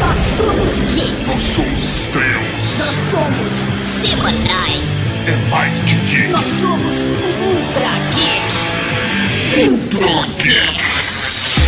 Nós somos geeks. Nós somos estrelas. Nós somos semanais. É mais que geek. Nós somos ultra geek. Ultra Geek.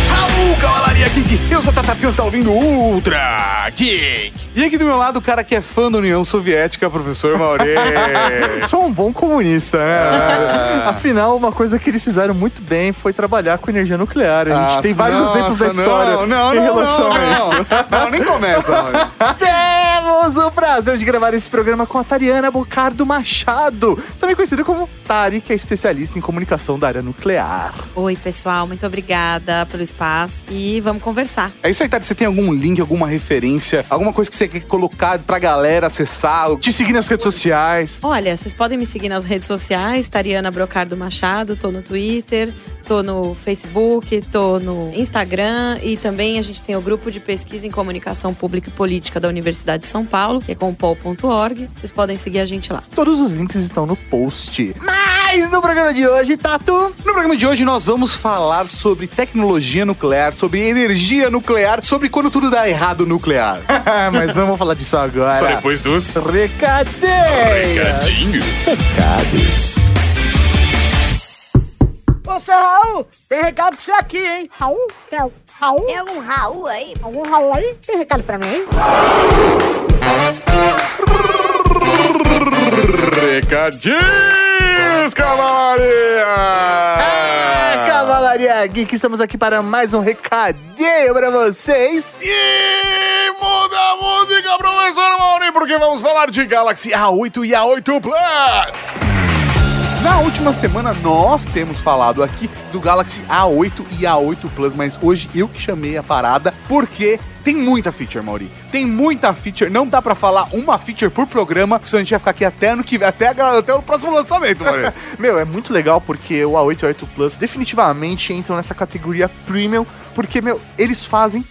Raul, Cavalaria Geek! Eu sou Tata Pion, você tá ouvindo Ultra Geek! E aqui do meu lado, o cara que é fã da União Soviética, professor Maurê. Sou um bom comunista, né? Afinal, uma coisa que eles fizeram muito bem foi trabalhar com energia nuclear. A gente Nossa, tem vários nossa, exemplos da não, história não, não, em relação não, a não. isso. Não, nem começa, Maurê. O prazer de gravar esse programa com a Tariana Bocardo Machado, também conhecida como Tari, que é especialista em comunicação da área nuclear. Oi, pessoal, muito obrigada pelo espaço e vamos conversar. É isso aí, Tati. Você tem algum link, alguma referência, alguma coisa que você quer colocar pra galera acessar? Te seguir nas redes sociais. Olha, vocês podem me seguir nas redes sociais, Tariana Brocardo Machado, tô no Twitter, tô no Facebook, tô no Instagram e também a gente tem o grupo de pesquisa em comunicação pública e política da Universidade de São Paulo, que é compol.org. Vocês podem seguir a gente lá. Todos os links estão no post. Mas no programa de hoje, Tatu, No programa de hoje nós vamos falar sobre tecnologia nuclear, sobre energia nuclear, sobre quando tudo dá errado nuclear. mas não vamos falar disso agora. Só depois dos Recadinho! recadinhos. Recados. Ô, seu Raul, tem recado pra você aqui, hein? Raul? Tem, al- Raul? Tem algum Raul aí? Algum Raul aí? Tem recado pra mim, hein? Recadinhos, cavalaria! É, Cavalaria Geek, estamos aqui para mais um recadinho pra vocês. E muda a música, professor Mauri, porque vamos falar de Galaxy A8 e A8 Plus! Na última semana nós temos falado aqui do Galaxy A8 e A8 Plus, mas hoje eu que chamei a parada porque tem muita feature, Mauri. Tem muita feature, não dá pra falar uma feature por programa, senão a gente vai ficar aqui até ano que até, até o próximo lançamento, Mauri. Meu, é muito legal porque o A8 e o A8 Plus definitivamente entram nessa categoria premium, porque, meu, eles fazem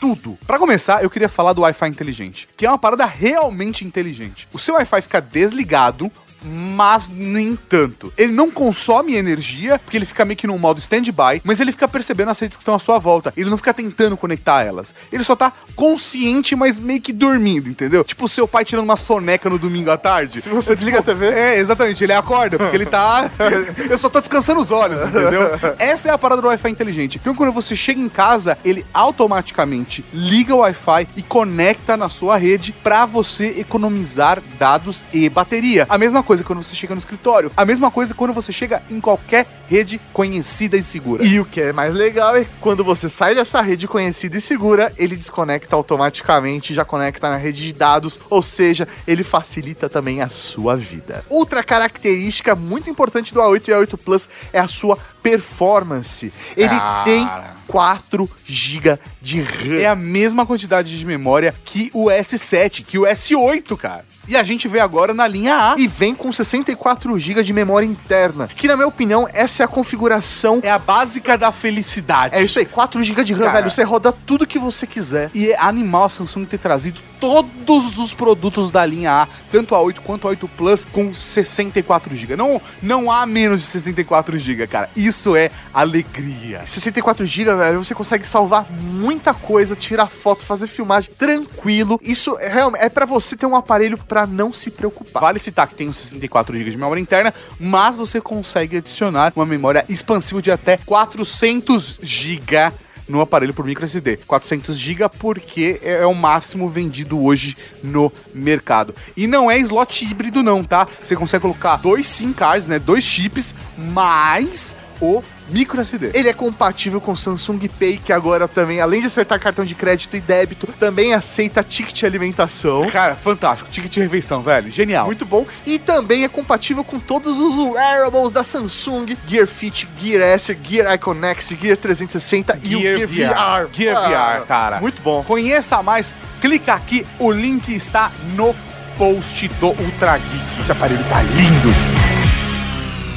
tudo. Pra começar, eu queria falar do Wi-Fi inteligente, que é uma parada realmente inteligente. O seu Wi-Fi fica desligado, mas nem tanto. Ele não consome energia, porque ele fica meio que num modo stand-by, mas ele fica percebendo as redes que estão à sua volta. Ele não fica tentando conectar elas. Ele só tá consciente, mas meio que dormindo, entendeu? Tipo o seu pai tirando uma soneca no domingo à tarde. Se você desliga a TV. É, exatamente. Ele acorda, porque ele tá. eu só tô descansando os olhos, entendeu? Essa é a parada do Wi-Fi inteligente. Então, quando você chega em casa, ele automaticamente liga o Wi-Fi e conecta na sua rede pra você economizar dados e bateria. A mesma coisa quando você chega no escritório. A mesma coisa quando você chega em qualquer rede conhecida e segura. E o que é mais legal é quando você sai dessa rede conhecida e segura, ele desconecta automaticamente, já conecta na rede de dados, ou seja, ele facilita também a sua vida. Outra característica muito importante do A8 e A8 Plus é a sua performance. Ele Cara. tem 4 GB de RAM. É a mesma quantidade de memória que o S7, que o S8, cara. E a gente vê agora na linha A. E vem com 64 GB de memória interna, que na minha opinião, essa é a configuração É a básica da felicidade. É isso aí, 4 GB de RAM, Cara. velho. Você roda tudo que você quiser. E é animal a Samsung ter trazido todos os produtos da linha A, tanto a 8 quanto a 8 Plus, com 64 GB. Não, não há menos de 64 GB, cara. Isso é alegria. 64 GB, velho, você consegue salvar muita coisa, tirar foto, fazer filmagem tranquilo. Isso é realmente é para você ter um aparelho pra não se preocupar. Vale citar que tem os 64 GB de memória interna, mas você consegue adicionar uma memória expansiva de até 400 GB no aparelho por micro SD. 400 GB porque é o máximo vendido hoje no mercado. E não é slot híbrido não, tá? Você consegue colocar dois SIM cards, né, dois chips, mais o micro SD. Ele é compatível com Samsung Pay, que agora também, além de acertar cartão de crédito e débito, também aceita ticket alimentação. Cara, fantástico. Ticket de refeição, velho. Genial. Muito bom. E também é compatível com todos os wearables da Samsung: Gear Fit, Gear S, Gear Icon X, Gear 360 e o Gear Gear VR. VR. Gear Ah, VR, cara. Muito bom. Conheça mais, clica aqui, o link está no post do Ultra Geek. Esse aparelho tá lindo.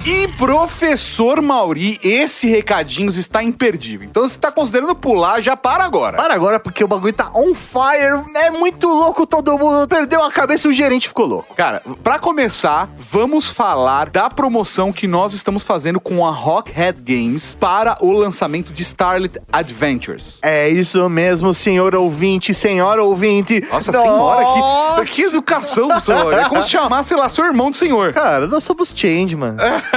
E professor Mauri, esse recadinho está imperdível. Então, se você tá considerando pular, já para agora. Para agora, porque o bagulho tá on fire. É muito louco, todo mundo perdeu a cabeça e o gerente ficou louco. Cara, pra começar, vamos falar da promoção que nós estamos fazendo com a Rockhead Games para o lançamento de Starlit Adventures. É isso mesmo, senhor ouvinte, senhora ouvinte. Nossa, senhora, que, que educação, senhor. É como se chamasse, sei lá, seu irmão do senhor. Cara, nós somos changemans.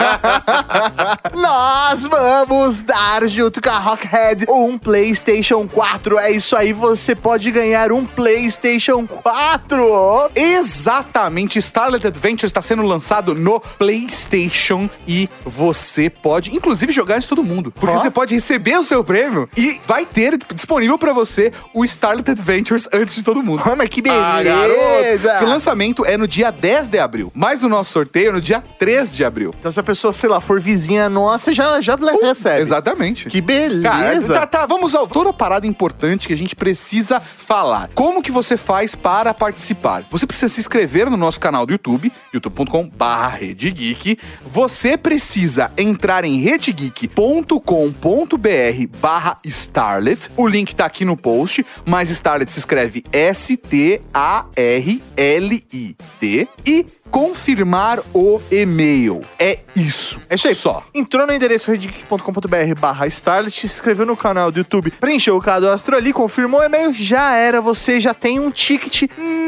nós vamos dar junto com a Rockhead um PlayStation 4. É isso aí, você pode ganhar um PlayStation 4. Exatamente, Starlit Adventures está sendo lançado no PlayStation e você pode, inclusive, jogar isso todo mundo. Porque você pode receber o seu prêmio e vai ter disponível pra você o Starlit Adventures antes de todo mundo. Ah, mas que Ah, garoto. beleza! o lançamento é no dia 10 de abril, mas o nosso sorteio é no dia 3 de abril. então, se a pessoa, sei lá, for vizinha nossa, já, já recebe. Exatamente. Que beleza! Cara, tá, tá, vamos a toda a parada importante que a gente precisa falar. Como que você faz para participar? Você precisa se inscrever no nosso canal do YouTube, youtube.com barra Geek. Você precisa entrar em redegeek.com.br barra Starlet. O link tá aqui no post, mas Starlet se escreve S-T-A-R-L-I-T. E confirmar o e-mail. É isso. É isso aí. Só. Entrou no endereço redgeek.com.br barra Starlet, se inscreveu no canal do YouTube, preencheu o cadastro ali, confirmou o e-mail, já era, você já tem um ticket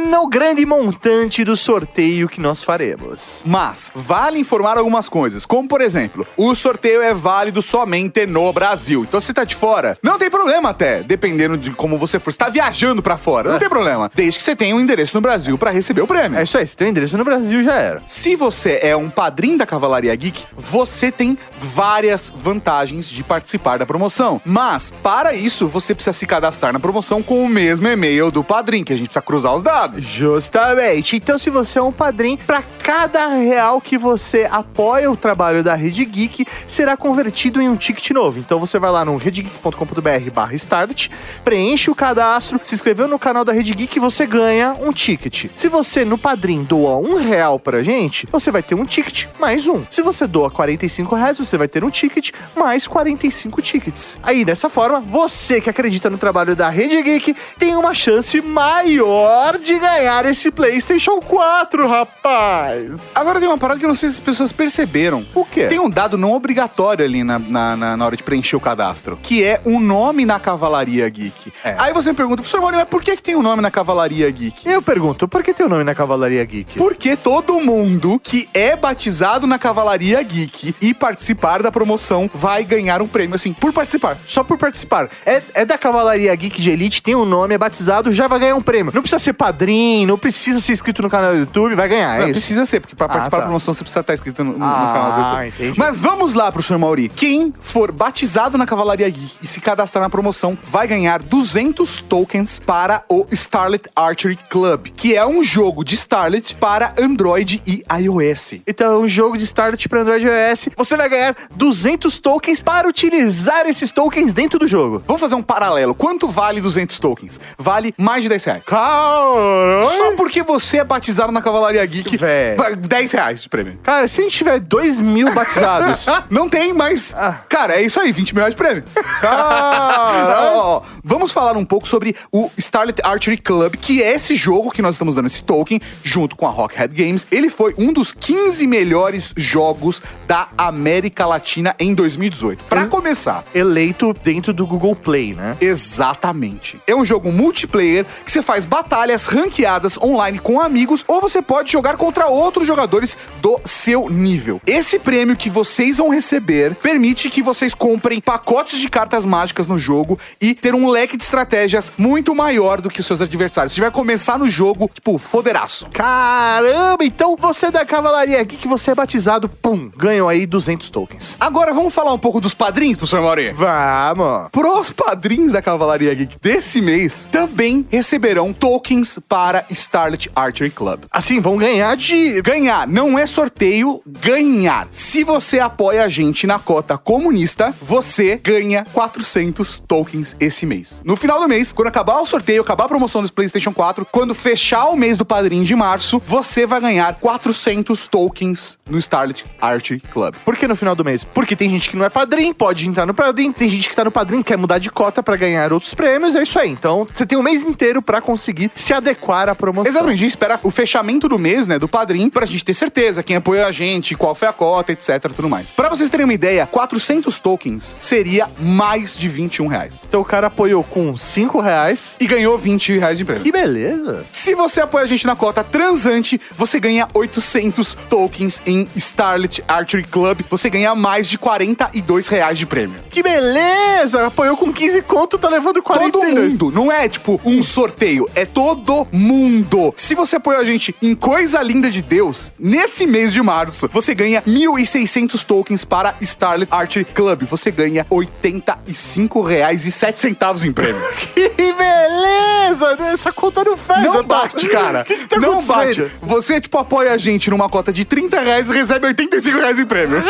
no grande montante do sorteio que nós faremos. Mas vale informar algumas coisas, como por exemplo, o sorteio é válido somente no Brasil. Então se tá de fora, não tem problema até, dependendo de como você for. Você tá viajando pra fora, não tem problema, desde que você tenha um endereço no Brasil pra receber o prêmio. É isso aí, se tem um endereço no Brasil, já era. Se você é um padrinho da Cavalaria Geek, você tem várias vantagens de participar da promoção. Mas, para isso, você precisa se cadastrar na promoção com o mesmo e-mail do padrinho, que a gente precisa cruzar os dados. Justamente. Então, se você é um padrinho, para cada real que você apoia o trabalho da Rede Geek, será convertido em um ticket novo. Então, você vai lá no redgeek.com.br barra start, preenche o cadastro, se inscreveu no canal da Rede Geek e você ganha um ticket. Se você, no padrinho, doa um real pra gente, você vai ter um ticket mais um. Se você doa 45 reais, você vai ter um ticket mais 45 tickets. Aí, dessa forma, você que acredita no trabalho da Rede Geek tem uma chance maior de ganhar esse PlayStation 4, rapaz. Agora tem uma parada que eu não sei se as pessoas perceberam. O quê? Tem um dado não obrigatório ali na, na, na- hora de preencher o cadastro, que é o nome na Cavalaria Geek. É. Aí você me pergunta, professor Maurício, mas por que, que tem o nome na Cavalaria Geek? Eu pergunto, por que tem o nome na Cavalaria Geek? Porque todo mundo que é batizado na Cavalaria Geek e participar da promoção vai ganhar um prêmio, assim, por participar. Só por participar. É, é da Cavalaria Geek de Elite, tem um nome, é batizado, já vai ganhar um prêmio. Não precisa ser padrinho, não precisa ser inscrito no canal do YouTube, vai ganhar, é Não, isso. precisa ser, porque pra participar tá. da promoção você precisa estar inscrito no, no- no Ah, canal do YouTube. entendi. Mas vamos lá, professor Mauri. Quem for batizado na Cavalaria Geek e se cadastrar na promoção vai ganhar 200 tokens para o Starlet Archery Club, que é um jogo de Starlet para Android e iOS. Então, é um jogo de Starlet para Android e iOS. Você vai ganhar 200 tokens para utilizar esses tokens dentro do jogo. Vamos fazer um paralelo. Quanto vale 200 tokens? Vale mais de 10 reais. Caramba! Só porque você é batizado na Cavalaria Geek, Véi. vai- 10 reais de prêmio. Cara, se a gente tiver 2 mil batizados. Não tem, mas. Ah. Cara, é isso aí, 20 mil reais de prêmio. Caralho. Ó, ó, Vamos falar um pouco sobre o Starlet Archery Club, que é esse jogo que nós estamos dando esse token, junto com a Rockhead Games. Ele foi um dos 15 melhores jogos da América Latina em 2018. Pra Hum. começar. Eleito dentro do Google Play, né? Exatamente. É um jogo multiplayer que você faz batalhas ranqueadas online com amigos ou você pode jogar contra outros jogadores do seu nível. Esse prêmio que vocês vão receber permite que vocês comprem pacotes de cartas mágicas no jogo e ter um leque de estratégias muito maior do que os seus adversários. Você vai começar no jogo, tipo, foderaço. Caramba, então você é da Cavalaria aqui que você é batizado, pum, ganhou aí 200 tokens. Agora vamos falar um pouco dos padrinhos, professor Mauri. Vamos! Pros padrinhos da Cavalaria Geek desse mês também receberão tokens para Starlet Archery Club. Assim, vão ganhar de. Ganhar não é sorteio, ganhar. Se você apoia a gente na cota comunista, você ganha 400 tokens esse mês. No final do mês, quando acabar o sorteio, acabar a promoção do PlayStation 4, quando fechar o mês do padrinho de março, você vai ganhar 400 tokens no Starlit Art Club. Por que no final do mês? Porque tem gente que não é padrinho, pode entrar no padrinho, tem gente que tá no padrinho, quer mudar de cota pra ganhar outros prêmios, é isso aí. Então, você tem um mês inteiro pra conseguir se adequar à promoção. Exatamente, a gente espera o fechamento do mês, né, do padrinho, pra gente ter certeza quem apoia a gente, qual foi a cota, etc, tudo mais. Pra vocês terem uma ideia, 400 tokens seria mais de 21 reais. Então o cara apoiou com 5 reais. E ganhou 20 reais de prêmio. Que beleza! Se você apoia a gente na cota transante, você ganha 800 tokens em Starlit Archery Club. Você ganha mais de 42 reais de prêmio. Que beleza! Apoiou com 15 conto, tá levando 42. Todo mundo. Não é tipo um sorteio, é todo mundo. Se você apoia a gente em Coisa Linda de Deus, nesse mês de março, você ganha 1.600 tokens para Starlit Archery Club. Você ganha 85 reais e 7 centavos em prêmio. Que beleza! Essa conta não faz. Não bate, cara. Que que tá não bate. Você, tipo, apoia a gente numa cota de 30 reais e recebe 85 reais em prêmio.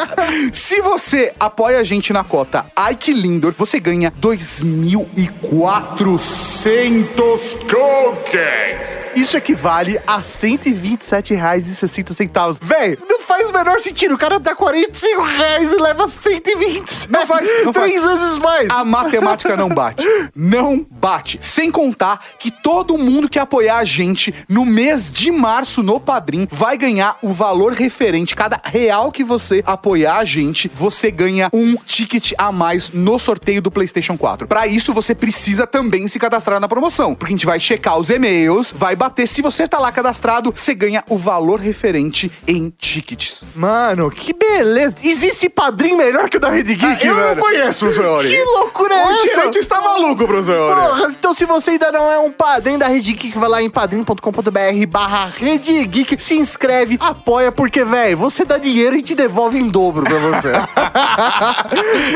Se você apoia a gente na cota Ike Lindor, você ganha 2.400 tokens. Isso equivale a R$ 127,60. Véi, não faz o menor sentido. O cara dá 45 reais e leva 127. Não faz, não faz. Três vezes mais. A matemática não bate. Não bate. Sem contar que todo mundo que apoiar a gente no mês de março no Padrim vai ganhar o valor referente. Cada real que você apoiar a gente, você ganha um ticket a mais no sorteio do PlayStation 4. Pra isso, você precisa também se cadastrar na promoção. Porque a gente vai checar os e-mails, vai bater. Se você tá lá cadastrado, você ganha o valor referente em tickets. Mano, que beleza. Existe padrinho melhor que o da Rede Geek, Eu não velho? conheço o senhor. Que loucura é O essa? Tirante está maluco, professor. Porra, então se você ainda não é um padrinho da Rede Geek, vai lá em padrinho.com.br barra Rede Geek, se inscreve, apoia, porque, velho, você dá dinheiro e te devolve em dobro pra você.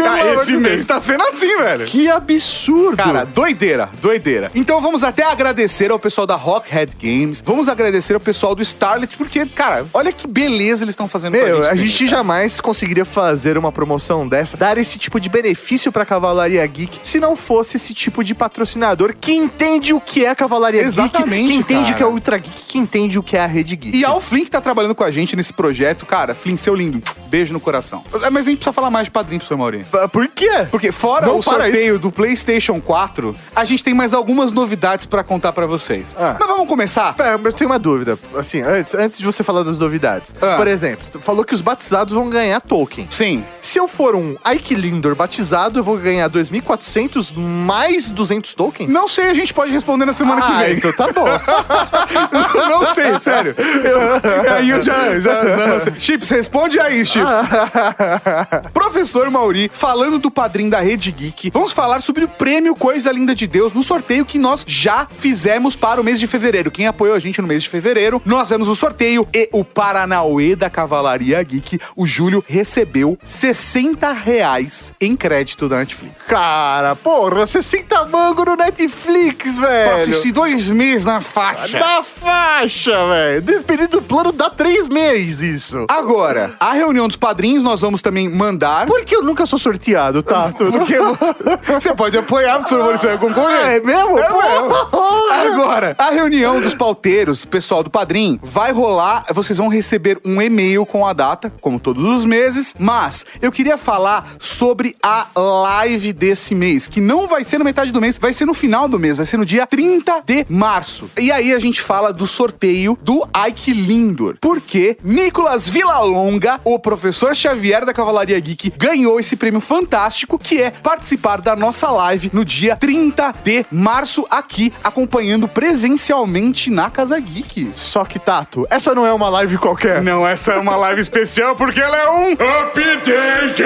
Ah, esse mês Deus. tá sendo assim, velho. Que absurdo. Cara, doideira, doideira. Então vamos até agradecer ao pessoal da Rockhead Games, vamos agradecer ao pessoal do Starlet, porque, cara, olha que beleza eles estão fazendo Meu, com a gente jamais conseguiria fazer uma promoção dessa, dar esse tipo de benefício pra Cavalaria Geek, se não fosse esse tipo de patrocinador que entende o que é Cavalaria Exatamente, Geek, que entende cara. o que é Ultra Geek, que entende o que é a Rede Geek. E ao Flynn que tá trabalhando com a gente nesse projeto, cara, Flynn, seu lindo, beijo no coração. É, Mas a gente precisa falar mais de padrinho, professor Maurinho. P- Por quê? Porque fora Não o para sorteio do PlayStation 4, a gente tem mais algumas novidades pra contar pra vocês. Ah. Mas vamos começar? Pera, eu tenho uma dúvida. Assim, antes, antes de você falar das novidades. Ah. Por exemplo, você falou que os batizados vão ganhar token. Sim. Se eu for um Ike Lindor batizado, eu vou ganhar 2.400 mais 200 tokens? Não sei, a gente pode responder na semana que Ah, vem. então tá bom. não sei, sério. Eu- aí eu já, já não sei. Chips, responde aí, Chips. Professor Mauri, falando do padrinho da Rede Geek, vamos falar sobre o prêmio Coisa Linda de Deus no sorteio que nós já fizemos para o mês de fevereiro. Quem apoiou a gente no mês de fevereiro, nós vemos o sorteio e o Paranauê da Cavalaria Geek, o Júlio, recebeu 60 reais em crédito da Netflix. Cara, porra, 60 mango no Netflix, velho. Assisti dois meses na faixa. Da faixa, velho. Dependendo do plano, dá três meses isso. Agora, a reunião dos padrinhos nós vamos também mandar. Por que eu nunca sou sorteado, tá? Porque você pode apoiar, você vai concorrer. É mesmo? É mesmo. Agora, a reunião dos pauteiros, pessoal do Padrim, vai rolar. Vocês vão receber um e-mail com a data, como todos os meses. Mas eu queria falar sobre a live desse mês, que não vai ser na metade do mês, vai ser no final do mês, vai ser no dia 30 de março. E aí a gente fala do sorteio do Ike Lindor. Porque Nicolas Villalonga, o professor Xavier da Cavalaria Geek, ganhou esse prêmio fantástico, que é participar da nossa live no dia 30 de março, aqui, acompanhando presencialmente na Casa Geek. Só que, Tato, essa não é uma live qualquer. Não, essa é uma live especial porque ela é um update.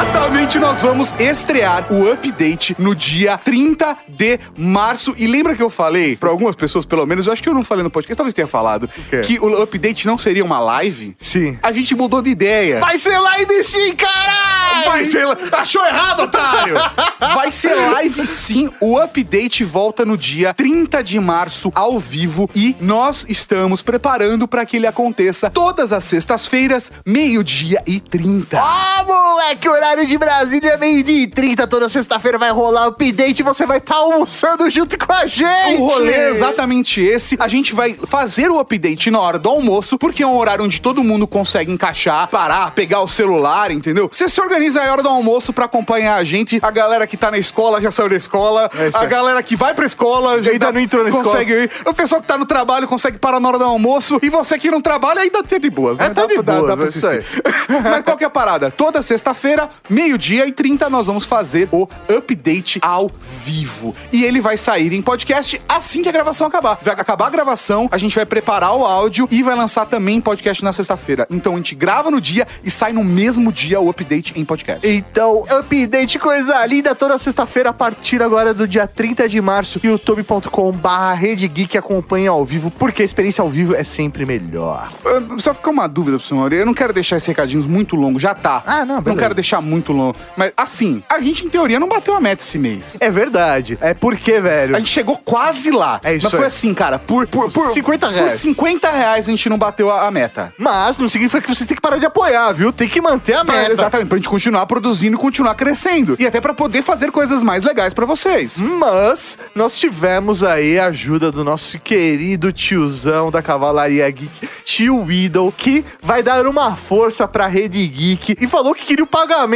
Exatamente, nós vamos estrear o update no dia 30 de março. E lembra que eu falei, pra algumas pessoas pelo menos, eu acho que eu não falei no podcast, talvez tenha falado, quê? que o update não seria uma live? Sim. A gente mudou de ideia. Vai ser live sim, caralho! Vai ser. Achou errado, otário! Vai ser live sim. O update volta no dia 30 de março, ao vivo. E nós estamos preparando para que ele aconteça todas as sextas-feiras, meio-dia e 30. Ó, moleque, horário de Brasília meio-dia e 30, toda sexta-feira vai rolar o update e você vai estar almoçando junto com a gente. O rolê é exatamente esse. A gente vai fazer o update na hora do almoço, porque é um horário onde todo mundo consegue encaixar, parar, pegar o celular, entendeu? Você se organiza a hora do almoço pra acompanhar a gente. A galera que tá na escola já saiu da escola. É a galera que vai pra escola já Ainda não entrou na consegue ir. O pessoal que tá no trabalho consegue parar na hora do almoço. E você que não trabalha ainda tá de boas, né? É, tá de pra- boas, pra é aí. Mas qual que é a parada? Toda sexta-feira, meio-dia e 30, nós vamos fazer o update ao vivo. E ele vai sair em podcast assim que a gravação acabar. Vai acabar a gravação, a gente vai preparar o áudio e vai lançar também em podcast na sexta-feira. Então a gente grava no dia e sai no mesmo dia o update em podcast. Então, update coisa linda toda sexta-feira a partir agora do dia 30 de março, youtube.com barra Rede Geek acompanha ao vivo, porque a experiência ao vivo é sempre melhor. Ah, Só fica uma dúvida pro senhor. Eu não quero deixar esses recadinhos muito longos, já tá. Ah, não, Não beleza. quero deixar muito longo. Mas assim, a gente em teoria não bateu a meta esse mês. É verdade. É porque, velho. A gente chegou quase lá. É isso Mas foi aí. assim, cara, por, por, por 50 reais. Por 50 reais a gente não bateu a, a meta. Mas não significa que você tem que parar de apoiar, viu? Tem que manter a Pra- meta. exatamente, pra gente continuar produzindo e continuar crescendo. E até pra poder fazer coisas mais legais pra vocês. Mas nós tivemos aí a ajuda do nosso querido tiozão da Cavalaria Geek, tio Widow, que vai dar uma força pra Rede Geek e falou que queria o pagamento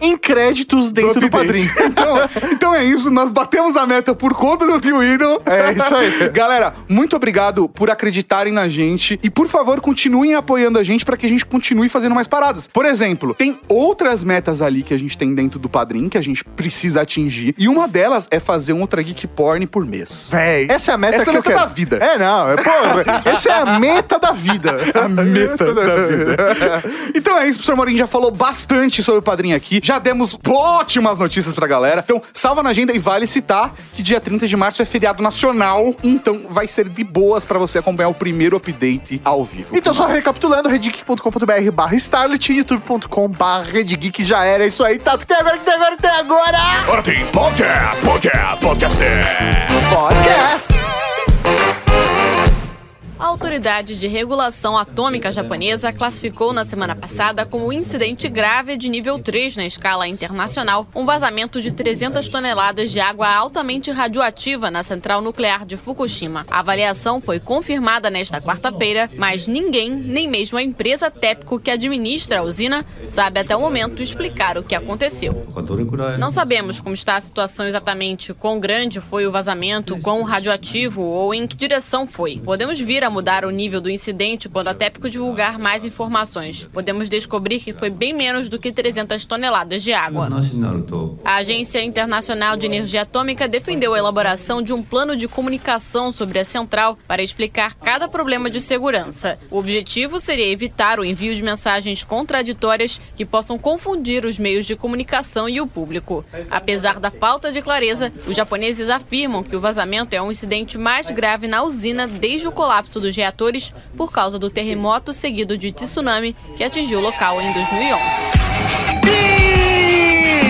em créditos dentro do, update. padrinho. Então, então é isso, nós batemos a meta por conta do tio Idol. É isso aí. Galera, muito obrigado por acreditarem na gente e por favor continuem apoiando a gente pra que a gente continue fazendo mais paradas. Por exemplo, tem outras metas ali que a gente tem dentro do padrinho que a gente precisa atingir e uma delas é fazer um Ultra Geek Porn por mês. Véi, essa é a meta Essa que é a meta da vida. É, não. É, porra, essa é a meta da vida. A meta da vida. Então é isso, professor Morim já falou bastante sobre o padrinho aqui. Já demos ótimas notícias pra galera. Então, salva na agenda e vale citar que dia 30 de março é feriado nacional. Então, vai ser de boas pra você acompanhar o primeiro update ao vivo. Então, só recapitulando, redgeek.com.br barra Starlet youtube.com barra redgeek já era isso aí, tá? Tem agora, tem agora, tem agora? Agora tem podcast, podcast, podcast. Podcast! A Autoridade de Regulação Atômica Japonesa classificou na semana passada como incidente grave de nível 3 na escala internacional um vazamento de 300 toneladas de água altamente radioativa na central nuclear de Fukushima. A avaliação foi confirmada nesta quarta-feira, mas ninguém, nem mesmo a empresa TEPCO que administra a usina, sabe até o momento explicar o que aconteceu. Não sabemos como está a situação exatamente, quão grande foi o vazamento, quão radioativo ou em que direção foi. Podemos vir a mudar o nível do incidente quando a TEPCO divulgar mais informações. Podemos descobrir que foi bem menos do que 300 toneladas de água. A Agência Internacional de Energia Atômica defendeu a elaboração de um plano de comunicação sobre a central para explicar cada problema de segurança. O objetivo seria evitar o envio de mensagens contraditórias que possam confundir os meios de comunicação e o público. Apesar da falta de clareza, os japoneses afirmam que o vazamento é um incidente mais grave na usina desde o colapso dos reatores por causa do terremoto seguido de tsunami que atingiu o local em 2011.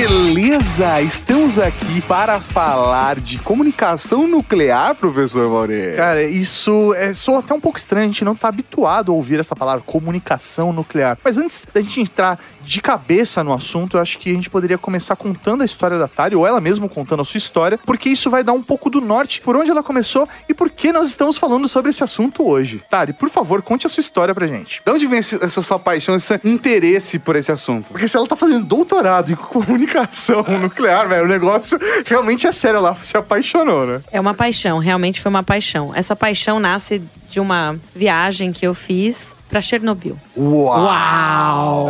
Beleza, estamos aqui para falar de comunicação nuclear, professor Maurê. Cara, isso é só até um pouco estranho, a gente não tá habituado a ouvir essa palavra comunicação nuclear. Mas antes da gente entrar de cabeça no assunto, eu acho que a gente poderia começar contando a história da Tari, ou ela mesma contando a sua história, porque isso vai dar um pouco do norte, por onde ela começou e por que nós estamos falando sobre esse assunto hoje. Tari, por favor, conte a sua história pra gente. De onde vem esse- essa sua paixão, esse interesse por esse assunto? Porque se ela tá fazendo doutorado em comunicação nuclear, velho, o negócio realmente é sério, ela se apaixonou, né? É uma paixão, realmente foi uma paixão. Essa paixão nasce de uma viagem que eu fiz pra Chernobyl. Uau!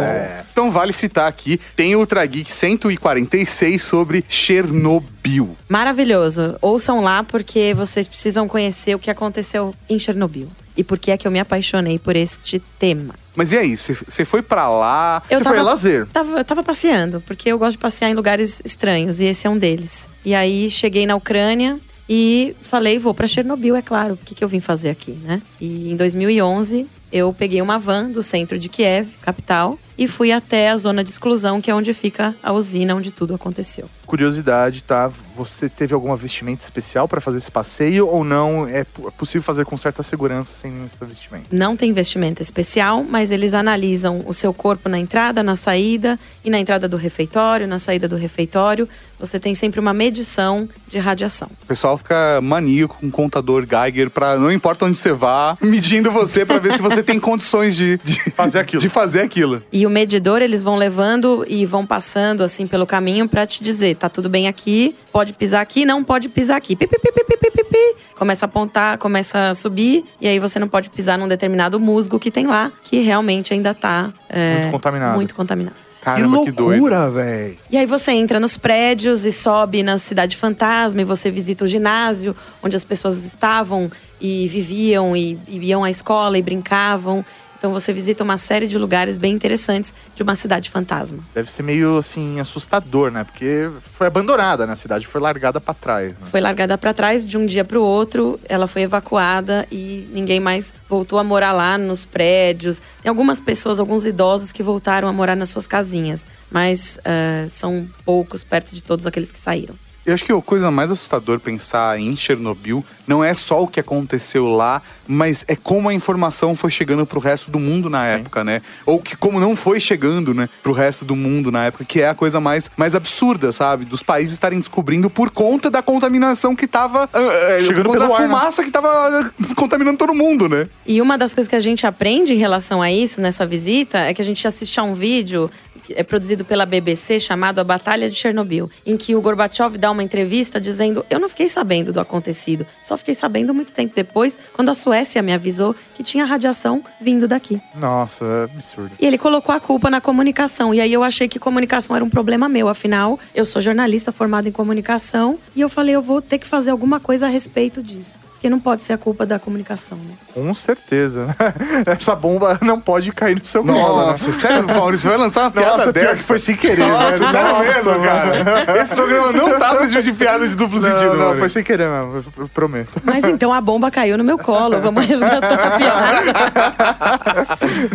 Então vale citar aqui, tem o Ultra Geek 146 sobre Chernobyl. Maravilhoso. Ouçam lá porque vocês precisam conhecer o que aconteceu em Chernobyl. E por que é que eu me apaixonei por este tema. Mas e aí, você foi pra lá? Você foi a lazer? Tava, eu tava passeando, porque eu gosto de passear em lugares estranhos, e esse é um deles. E aí cheguei na Ucrânia e falei, vou pra Chernobyl, é claro. O que, que eu vim fazer aqui, né? E em 2011, eu peguei uma van do centro de Kiev, capital, e fui até a zona de exclusão, que é onde fica a usina onde tudo aconteceu. curiosidade, tá? Você teve alguma vestimenta especial para fazer esse passeio ou não? É é possível fazer com certa segurança sem esse vestimento? Não tem vestimenta especial, mas eles analisam o seu corpo na entrada, na saída e na entrada do refeitório, na saída do refeitório. Você tem sempre uma medição de radiação. O pessoal fica maníaco com um contador Geiger pra não importa onde você vá, medindo você pra ver se você tem condições de, de Fazer aquilo. De fazer aquilo. E o medidor eles vão levando e vão passando assim pelo caminho pra te dizer, tá tudo bem aqui, pode pisar aqui, não pode pisar aqui. Pi, pi, pi, pi, pi, pi, pi, pi. Começa a apontar, começa a subir e aí você não pode pisar num determinado musgo que tem lá, que realmente ainda tá é, Muito contaminado. muito contaminado. Caramba, que, loucura, velho. E aí você entra nos prédios e sobe na cidade fantasma e você visita o ginásio onde as pessoas estavam e viviam e, e iam à escola e brincavam. Então você visita uma série de lugares bem interessantes de uma cidade fantasma. Deve ser meio assim assustador, né? Porque foi abandonada, né? A cidade foi largada pra trás, né? Foi largada para trás de um dia para o outro, ela foi evacuada e ninguém mais voltou a morar lá nos prédios. Tem algumas pessoas, alguns idosos que voltaram a morar nas suas casinhas, mas eh, são poucos perto de todos aqueles que saíram. Eu acho que a coisa mais assustadora pensar em Chernobyl não é só o que aconteceu lá, mas é como a informação foi chegando pro resto do mundo na época, né? Ou que como não foi chegando, né, pro resto do mundo na época, que é a coisa mais, mais absurda, sabe? Dos países estarem descobrindo por conta da contaminação que tava. ah, ah, Chegando por conta pelo da ar, né? fumaça que tava ah, contaminando todo mundo, né? E uma das coisas que a gente aprende em relação a isso nessa visita é que a gente assiste a um vídeo é produzido pela BBC chamado A Batalha de Chernobyl, em que o Gorbachev dá uma entrevista dizendo: "Eu não fiquei sabendo do acontecido, só fiquei sabendo muito tempo depois, quando a Suécia me avisou que tinha radiação vindo daqui". Nossa, é absurdo. E ele colocou a culpa na comunicação. E aí eu achei que comunicação era um problema meu. Afinal, eu sou jornalista formada em comunicação. E eu falei, eu vou ter que fazer alguma coisa a respeito disso. Porque não pode ser a culpa da comunicação, né? Com certeza. Essa bomba não pode cair no seu colo, né? Nossa, sério, Maurício, você vai lançar uma piada Nossa, dessa? pior que foi sem querer, Nossa, velho. sério Nossa, mesmo, mano. cara. Esse programa não tá precisando de piada de duplo Não, sentido, não, Maurício. foi sem querer mesmo, eu- eu prometo. Mas então a bomba caiu no meu colo. Vamos resgatar a piada.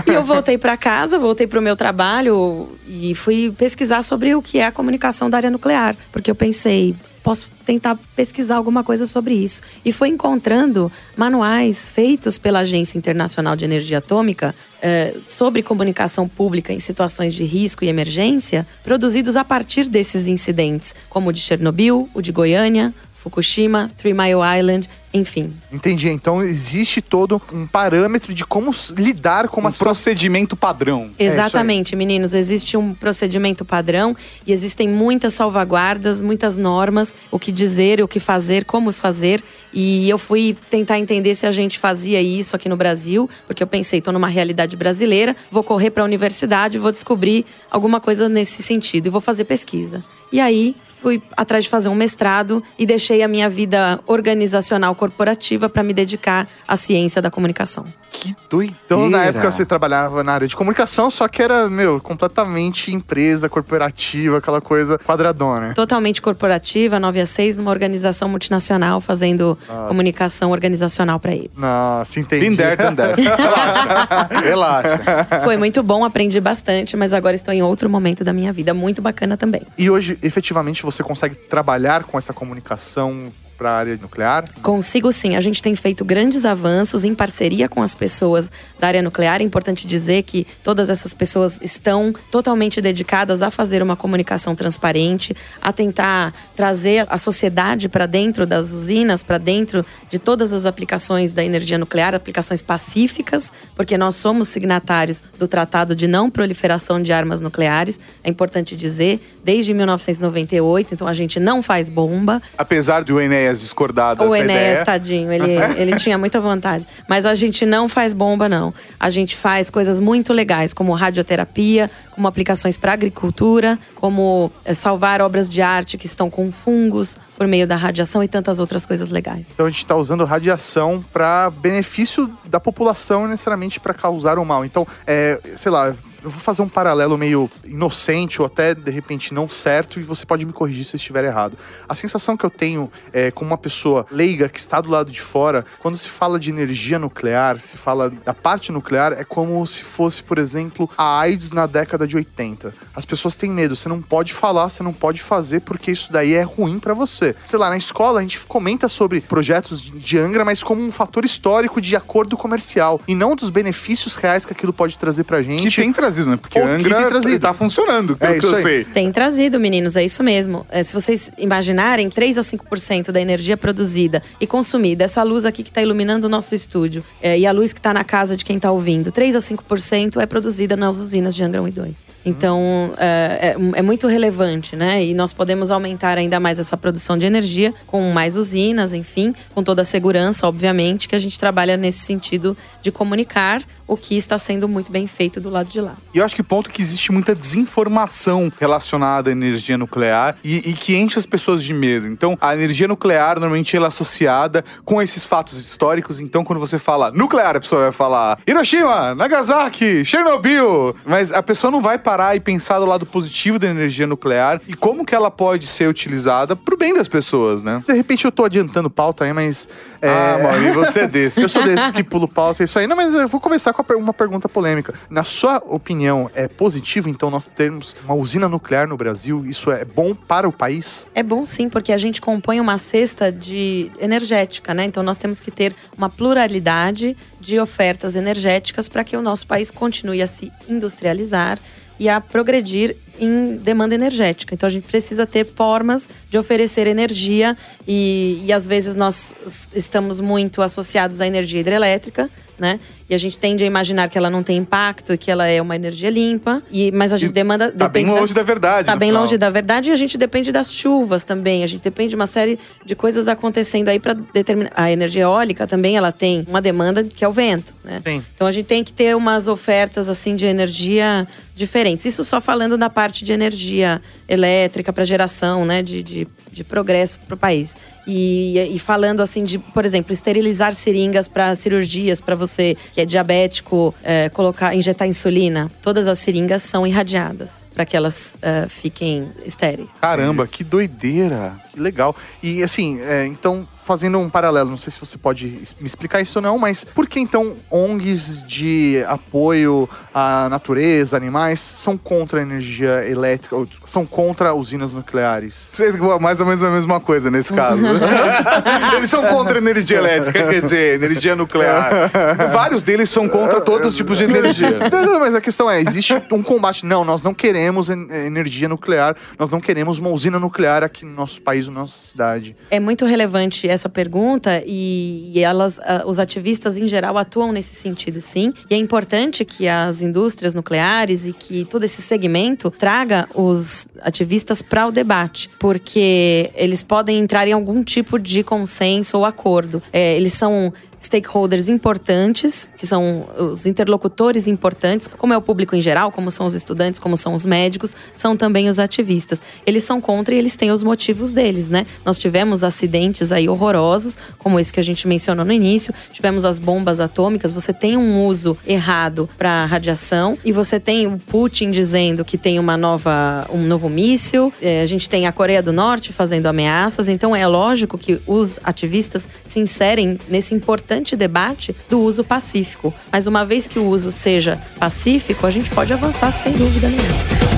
e eu voltei pra casa, voltei pro meu trabalho e fui pesquisar sobre o que é a comunicação da área nuclear. Porque eu pensei, posso tentar pesquisar alguma coisa sobre isso. E fui encontrando manuais feitos pela Agência Internacional de Energia Atômica eh, sobre comunicação pública em situações de risco e emergência, produzidos a partir desses incidentes, como o de Chernobyl, o de Goiânia, Fukushima, Three Mile Island, enfim. Entendi. Então existe todo um parâmetro de como lidar com uma Um procedimento padrão. Exatamente, meninos. Existe um procedimento padrão e existem muitas salvaguardas, muitas normas, o que dizer, o que fazer, como fazer. E eu fui tentar entender se a gente fazia isso aqui no Brasil, porque eu pensei, estou numa realidade brasileira, vou correr para a universidade, vou descobrir alguma coisa nesse sentido e vou fazer pesquisa. E aí fui atrás de fazer um mestrado e deixei a minha vida organizacional corporativa para me dedicar à ciência da comunicação. Que doideira. Então, na época, você trabalhava na área de comunicação, só que era, meu, completamente empresa, corporativa, aquela coisa quadradona. totalmente corporativa, 9 a 6, numa organização multinacional, fazendo comunicação organizacional para eles. Nossa, entendi. Been there, done that. Relaxa. Relaxa. Foi muito bom, aprendi bastante, mas agora estou em outro momento da minha vida, muito bacana também. E hoje, efetivamente, você consegue trabalhar com essa comunicação para a área nuclear? Consigo sim, a gente tem feito grandes avanços em parceria com as pessoas da área nuclear. É importante dizer que todas essas pessoas estão totalmente dedicadas a fazer uma comunicação transparente, a tentar trazer a sociedade para dentro das usinas, para dentro de todas as aplicações da energia nuclear, aplicações pacíficas, porque nós somos signatários do Tratado de Não Proliferação de Armas Nucleares. É importante dizer, desde 1998, então a gente não faz bomba, Apesar de o Enéas discordar dessa o Enéas, ideia. tadinho, ele, ele tinha muita vontade. Mas a gente não faz bomba, não. A gente faz coisas muito legais, como radioterapia, como aplicações para agricultura, como eh, salvar obras de arte que estão com fungos, por meio da radiação e tantas outras coisas legais. Então a gente está usando radiação para benefício da população, necessariamente para causar o mal. Então, é, sei lá, eu vou fazer um paralelo meio inocente ou até de repente não certo e você pode me corrigir se eu estiver errado. A sensação que eu tenho é, como uma pessoa leiga que está do lado de fora, quando se fala de energia nuclear, se fala da parte nuclear, é como se fosse, por exemplo, a AIDS na década de 80. As pessoas têm medo, você não pode falar, você não pode fazer porque isso daí é ruim para você. Sei lá, na escola a gente comenta sobre projetos de Angra, mas como um fator histórico de acordo comercial e não dos benefícios reais que aquilo pode trazer pra gente. Que tem trazido, né? Porque O que Angra tem trazido. tá funcionando, pelo É que isso eu aí. sei. Tem trazido, meninos, é isso mesmo. É, se vocês imaginarem, 3 a 5% da energia produzida e consumida, essa luz aqui que está iluminando o nosso estúdio, é, e a luz que está na casa de quem está ouvindo, 3 a 5% é produzida nas usinas de Angra 1 e 2. Então, é, é- é muito relevante, né? E nós podemos aumentar ainda mais essa produção de energia com mais usinas, enfim, com toda a segurança, obviamente, que a gente trabalha nesse sentido de comunicar o que está sendo muito bem feito do lado de lá. E eu acho que o ponto é que existe muita desinformação relacionada à energia nuclear e, e que enche as pessoas de medo. Então, a energia nuclear normalmente ela é associada com esses fatos históricos. Então, quando você fala nuclear, a pessoa vai falar Hiroshima, Nagasaki, Chernobyl. Mas a pessoa não vai parar e pensar do lado positivo da energia nuclear e como que ela pode ser utilizada pro bem das pessoas, né? De repente eu tô adiantando pauta aí, mas. é, Ah, Mauri, você é desse. Eu sou desses que pulo pauta, é isso aí. Não, mas eu vou começar com uma pergunta polêmica. Na sua opinião, é positivo, então, nós termos uma usina nuclear no Brasil? Isso é bom para o país? É bom sim, porque a gente compõe uma cesta de energética, né? Então nós temos que ter uma pluralidade de ofertas energéticas para que o nosso país continue a se industrializar e a progredir em demanda energética. Então a gente precisa ter formas de oferecer energia e, e às vezes nós estamos muito associados à energia hidrelétrica, né? E a gente tende a imaginar que ela não tem impacto e que ela é uma energia limpa, e, mas a gente E demanda Tá bem longe das- da verdade. Tá bem final. longe da verdade e a gente depende das chuvas também. A gente depende de uma série de coisas acontecendo aí para determinar. A energia eólica também ela tem uma demanda que é o vento, né? Sim. Então a gente tem que ter umas ofertas assim de energia diferentes. Isso só falando da parte de energia elétrica para geração, né, de, de, de progresso para o país. E, e falando assim de, por exemplo, esterilizar seringas para cirurgias para você que é diabético, é, colocar, injetar insulina. Todas as seringas são irradiadas para que elas é, fiquem estéreis. Caramba, que doideira. Que legal. E assim, é, então, fazendo um paralelo, não sei se você pode me explicar isso ou não, mas por que então ONGs de apoio à natureza, animais, são contra a energia elétrica, ou são contra usinas nucleares? Cê- Mais ou menos a mesma coisa nesse caso. eles são contra a energia elétrica, quer dizer, energia nuclear. Vários deles são contra todos os tipos de energia. Não, não, mas a questão é, existe um combate. Não, nós não queremos en- energia nuclear, nós não queremos uma usina nuclear aqui no nosso país, na nossa cidade. É muito relevante essa pergunta e, e elas, ah, os ativistas em geral atuam nesse sentido, sim. E é importante que as indústrias nucleares e que todo esse segmento traga os ativistas para o debate, porque eles podem entrar em algum tipo de consenso ou acordo. É, eles são stakeholders importantes, que são os interlocutores importantes, como é o público em geral, como são os estudantes, como são os médicos, são também os ativistas. Eles são contra e eles têm os motivos deles, né? Nós tivemos acidentes aí horrorosos, como esse que a gente mencionou no início, tivemos as bombas atômicas, você tem um uso errado para radiação e você tem o Putin dizendo que tem uma nova um novo míssil, eh, a gente tem a Coreia do Norte fazendo ameaças, então é lógico que os ativistas se inserem nesse importante debate do uso pacífico. Mas uma vez que o uso seja pacífico, a gente pode avançar sem dúvida nenhuma.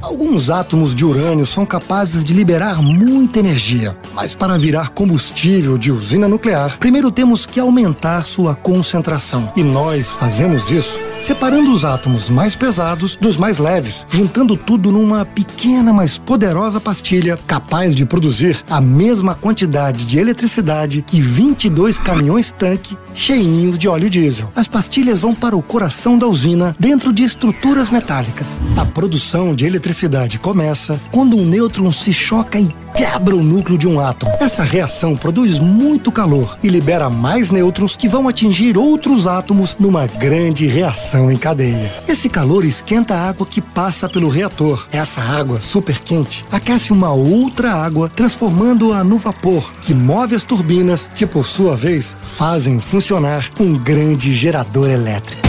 Alguns átomos de urânio são capazes de liberar muita energia, mas para virar combustível de usina nuclear, primeiro temos que aumentar sua concentração. E nós fazemos isso separando os átomos mais pesados dos mais leves, juntando tudo numa pequena, mas poderosa pastilha capaz de produzir a mesma quantidade de eletricidade que 22 caminhões-tanque cheinhos de óleo diesel. As pastilhas vão para o coração da usina dentro de estruturas metálicas. A produção de eletricidade começa quando um nêutron se choca e quebra o núcleo de um átomo. Essa reação produz muito calor e libera mais nêutrons que vão atingir outros átomos numa grande reação em cadeia. Esse calor esquenta a água que passa pelo reator. Essa água super quente aquece uma outra água, transformando-a no vapor, que move as turbinas, que por sua vez fazem funcionar um grande gerador elétrico.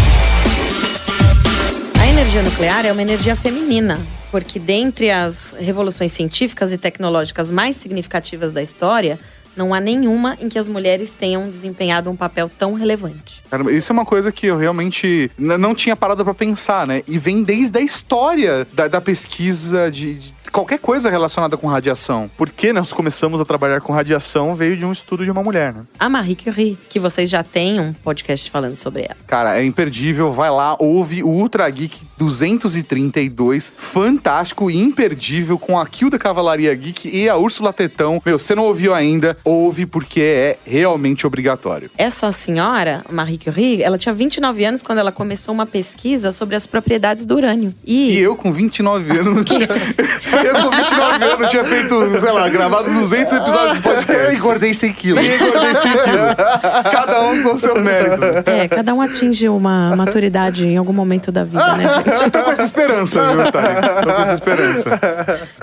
A energia nuclear é uma energia feminina, porque dentre as revoluções científicas e tecnológicas mais significativas da história, não há nenhuma em que as mulheres tenham desempenhado um papel tão relevante. Caramba, isso é uma coisa que eu realmente não tinha parado pra pensar, né? E vem desde a história da, da pesquisa de, de qualquer coisa relacionada com radiação. Porque nós começamos a trabalhar com radiação veio de um estudo de uma mulher, né? A Marie Curie, que vocês já têm um podcast falando sobre ela. Cara, é imperdível. Vai lá, ouve o Ultra Geek 232. Fantástico e imperdível com a Kill da Cavalaria Geek e a Úrsula Tetão. Meu, você não ouviu ainda? Ouve porque é realmente obrigatório. Essa senhora, Marie Curie, ela tinha 29 anos quando ela começou uma pesquisa sobre as propriedades do urânio. E eu, com 29 anos, não tinha. eu, com 29 anos, tinha feito, sei lá, gravado 200 episódios de podcast. Engordei 100 quilos. E engordei 100 quilos. Cada um com seus méritos. É, cada um atinge uma maturidade em algum momento da vida, né, gente? Eu tô com essa esperança, viu, Thay? Tô com essa esperança.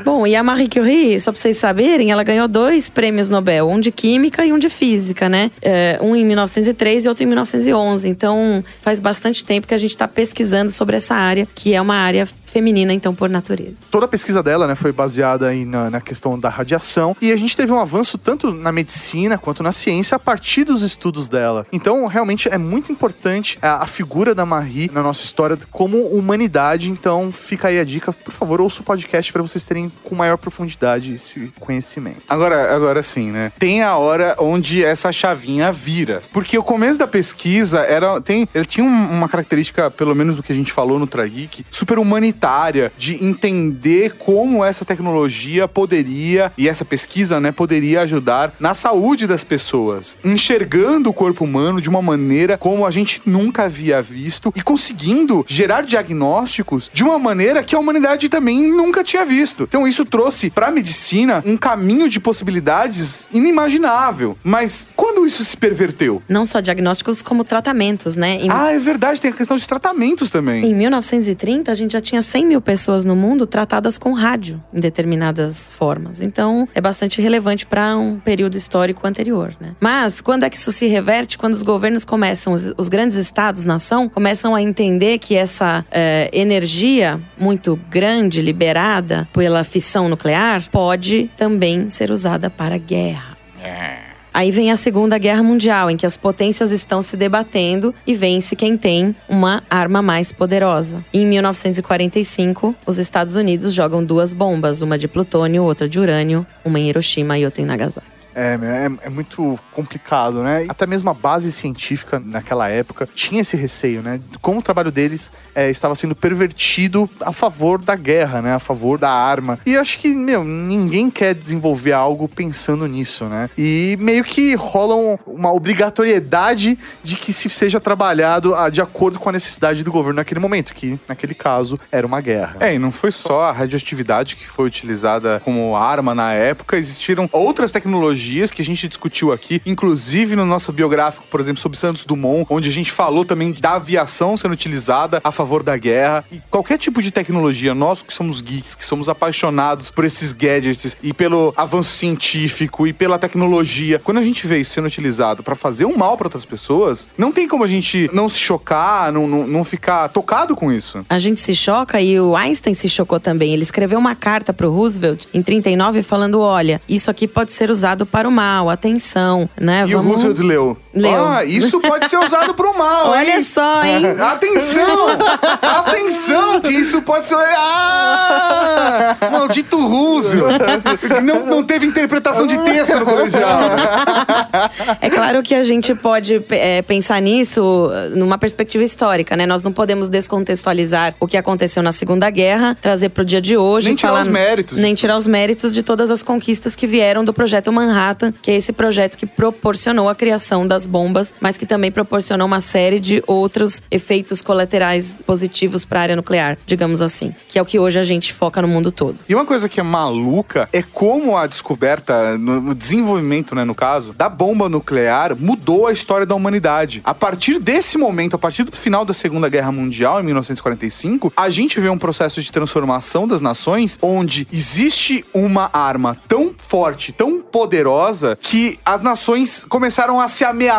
Bom, e a Marie Curie, só pra vocês saberem, ela ganhou dois prêmios Nobel, um de Química e um de Física, né? É, um em 1903 e outro em 1911. Então, faz bastante tempo que a gente tá pesquisando sobre essa área, que é uma área feminina, então, por natureza. Toda a pesquisa dela, né, foi baseada aí na, na questão da radiação e a gente teve um avanço tanto na medicina quanto na ciência a partir dos estudos dela. Então, realmente é muito importante a, a figura da Marie na nossa história como humanidade. Então, fica aí a dica, por favor, ouça o podcast para vocês terem com maior profundidade esse conhecimento. Agora, agora sim, né? Tem a hora onde essa chavinha vira. Porque o começo da pesquisa era. Tem, ele tinha um- uma característica, pelo menos do que a gente falou no Trageek, super humanitária, de entender como essa tecnologia poderia, e essa pesquisa, né, poderia ajudar na saúde das pessoas. Enxergando o corpo humano de uma maneira como a gente nunca havia visto e conseguindo gerar diagnósticos de uma maneira que a humanidade também nunca tinha visto. Então isso trouxe pra medicina um caminho de possibilidades inimaginável. Mas quando isso se perverteu? Não só diagnósticos, como tratamentos, né? Em, Ah, é verdade, tem a questão de tratamentos também. em 1930, a gente já tinha 100 mil pessoas no mundo tratadas com rádio em determinadas formas. Então, é bastante relevante para um período histórico anterior, né? Mas, quando é que isso se reverte? Quando os governos começam, os, os grandes estados, nação, começam a entender que essa eh, energia muito grande, liberada pela fissão nuclear, pode também ser usada para guerra. Aí vem a Segunda Guerra Mundial, em que as potências estão se debatendo e vence quem tem uma arma mais poderosa. Em 1945, os Estados Unidos jogam duas bombas, uma de plutônio, outra de urânio, uma em Hiroshima e outra em Nagasaki. É, é, é muito complicado, né? Até mesmo a base científica naquela época tinha esse receio, né? Como o trabalho deles é, estava sendo pervertido a favor da guerra, né? A favor da arma. E acho que, meu, ninguém quer desenvolver algo pensando nisso, né? E meio que rola um- uma obrigatoriedade de que se seja trabalhado ah, de acordo com a necessidade do governo naquele momento, que naquele caso era uma guerra. É, e não foi só a radioatividade que foi utilizada como arma na época, existiram outras tecnologias que a gente discutiu aqui, inclusive no nosso biográfico, por exemplo, sobre Santos Dumont, onde a gente falou também da aviação sendo utilizada a favor da guerra. E qualquer tipo de tecnologia, nós que somos geeks, que somos apaixonados por esses gadgets e pelo avanço científico e pela tecnologia, quando a gente vê isso sendo utilizado para fazer um mal para outras pessoas, não tem como a gente não se chocar, não, não, não ficar tocado com isso. A gente se choca e o Einstein se chocou também. Ele escreveu uma carta para o Roosevelt em 39 falando: olha, isso aqui pode ser usado para o mal, atenção, né? E o Vamos- Roosevelt leu. Leu. Ah, isso pode ser usado pro mal, Olha hein? só, hein? Atenção! Atenção, que isso pode ser... Ah! Maldito Roosevelt! Não, não teve interpretação de texto no colegial. É claro que a gente pode é, pensar nisso numa perspectiva histórica, né? Nós não podemos descontextualizar o que aconteceu na Segunda Guerra, trazer para o dia de hoje. Nem tirar falar- os méritos. Nem tirar os méritos de todas as conquistas que vieram do projeto Manhattan, que é esse projeto que proporcionou a criação das das bombas, mas que também proporcionou uma série de outros efeitos colaterais positivos para a área nuclear, digamos assim, que é o que hoje a gente foca no mundo todo. E uma coisa que é maluca é como a descoberta, no desenvolvimento, né, no caso, da bomba nuclear mudou a história da humanidade. A partir desse momento, a partir do final da Segunda Guerra Mundial, em 1945, a gente vê um processo de transformação das nações onde existe uma arma tão forte, tão poderosa, que as nações começaram a se ameaçar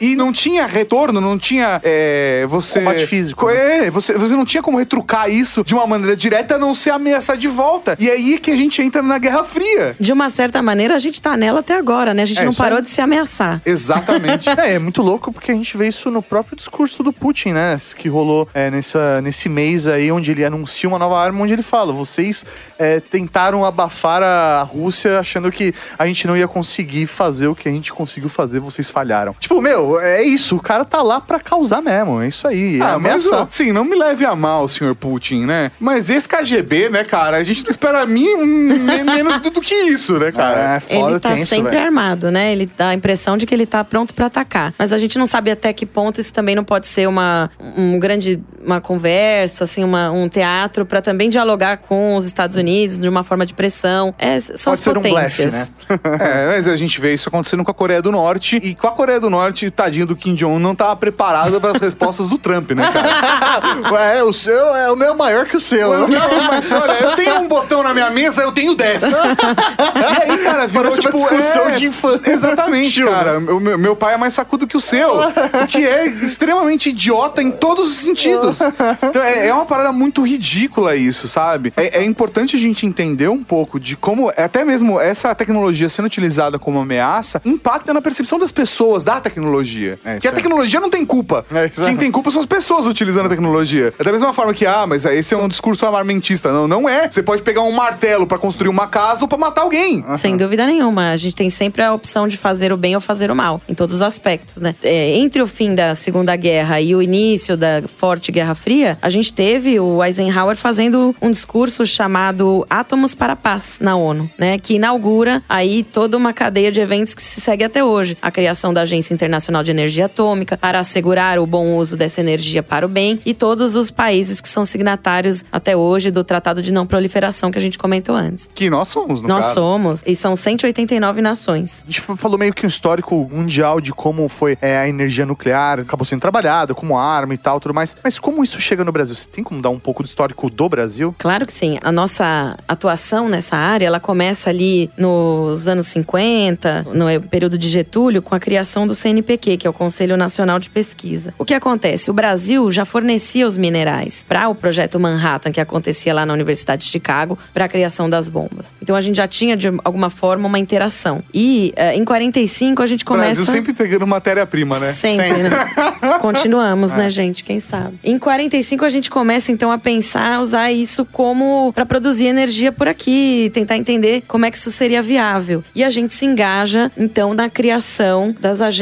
e não tinha retorno, não tinha é, você. Combate físico, É, você, você não tinha como retrucar isso de uma maneira direta a não se ameaçar de volta. E é aí que a gente entra na Guerra Fria. De uma certa maneira, a gente tá nela até agora, né? A gente É, não parou aí. de se ameaçar. Exatamente. É, é muito louco porque a gente vê isso no próprio discurso do Putin, né? Que rolou é, nessa, nesse mês aí, onde ele anuncia uma nova arma, onde ele fala: vocês é, tentaram abafar a Rússia achando que a gente não ia conseguir fazer o que a gente conseguiu fazer, vocês falharam. Tipo, meu, é isso, o cara tá lá pra causar mesmo, é isso aí. É Ah, mas, ó, sim, não me leve a mal, senhor Putin, né? Mas esse KGB, né, cara, a gente não espera mim um, men- menos do, que isso, né, cara? É, Ele tá tenso, sempre velho. armado, né? Ele dá a impressão de que ele tá pronto pra atacar. Mas a gente não sabe até que ponto isso também não pode ser uma um grande uma conversa, assim, uma, um teatro pra também dialogar com os Estados Unidos de uma forma de pressão. É, são Pode as ser um blefe, potências. né? É, mas a gente vê isso acontecendo com a Coreia do Norte. E com a Coreia do Norte, tadinho do Kim Jong-un, não tava preparado para as respostas do Trump, né, cara? Ué, o seu é o meu maior que o seu. Não, mas olha, eu tenho um botão na minha mesa, eu tenho 10. e aí, cara, virou Parece uma tipo. discussão é, de infância. Exatamente, cara. O meu, meu pai é mais sacudo que o seu. o que é extremamente idiota em todos os sentidos. Então, é, é uma parada muito ridícula isso, sabe? É, é importante a gente entender um pouco de como até mesmo essa tecnologia sendo utilizada como ameaça impacta na percepção das pessoas da tecnologia. É, a aí. tecnologia não tem culpa. É, isso Quem tem culpa são as pessoas utilizando a tecnologia. É da mesma forma que, ah, mas esse é um discurso armamentista. Não, não é. Você pode pegar um martelo pra construir uma casa ou pra matar alguém. Sem dúvida nenhuma. A gente tem sempre a opção de fazer o bem ou fazer o mal, em todos os aspectos, né? É, entre o fim da Segunda Guerra e o início da forte Guerra Fria, a gente teve o Eisenhower fazendo um discurso chamado Átomos para a Paz na ONU, né? Que inaugura aí toda uma cadeia de eventos que se segue até hoje. A criação da Agência Internacional de Energia Atômica para assegurar o bom uso dessa energia para o bem e todos os países que são signatários até hoje do Tratado de Não Proliferação que a gente comentou antes. Que nós somos, no Nós caso. somos, e são 189 nações. A gente falou meio que um histórico mundial de como foi é, a energia nuclear, acabou sendo trabalhada como arma e tal, tudo mais. Mas como isso chega no Brasil? Você tem como dar um pouco do histórico do Brasil? Claro que sim. A nossa atuação nessa área, ela começa ali nos anos 50, no período de Getúlio, com a criação do CNPq, que é o Conselho Nacional de Pesquisa. O que acontece? O Brasil já fornecia os minerais para o projeto Manhattan, que acontecia lá na Universidade de Chicago, para a criação das bombas. Então a gente já tinha, de alguma forma, uma interação. E eh, em 45 a gente O começa... Brasil sempre entregando matéria-prima, né? Sempre, né? Continuamos, né, gente? Quem sabe? Em 45 a gente começa então a pensar, usar isso como para produzir energia por aqui, tentar entender como é que isso seria viável. E a gente se engaja então na criação das agências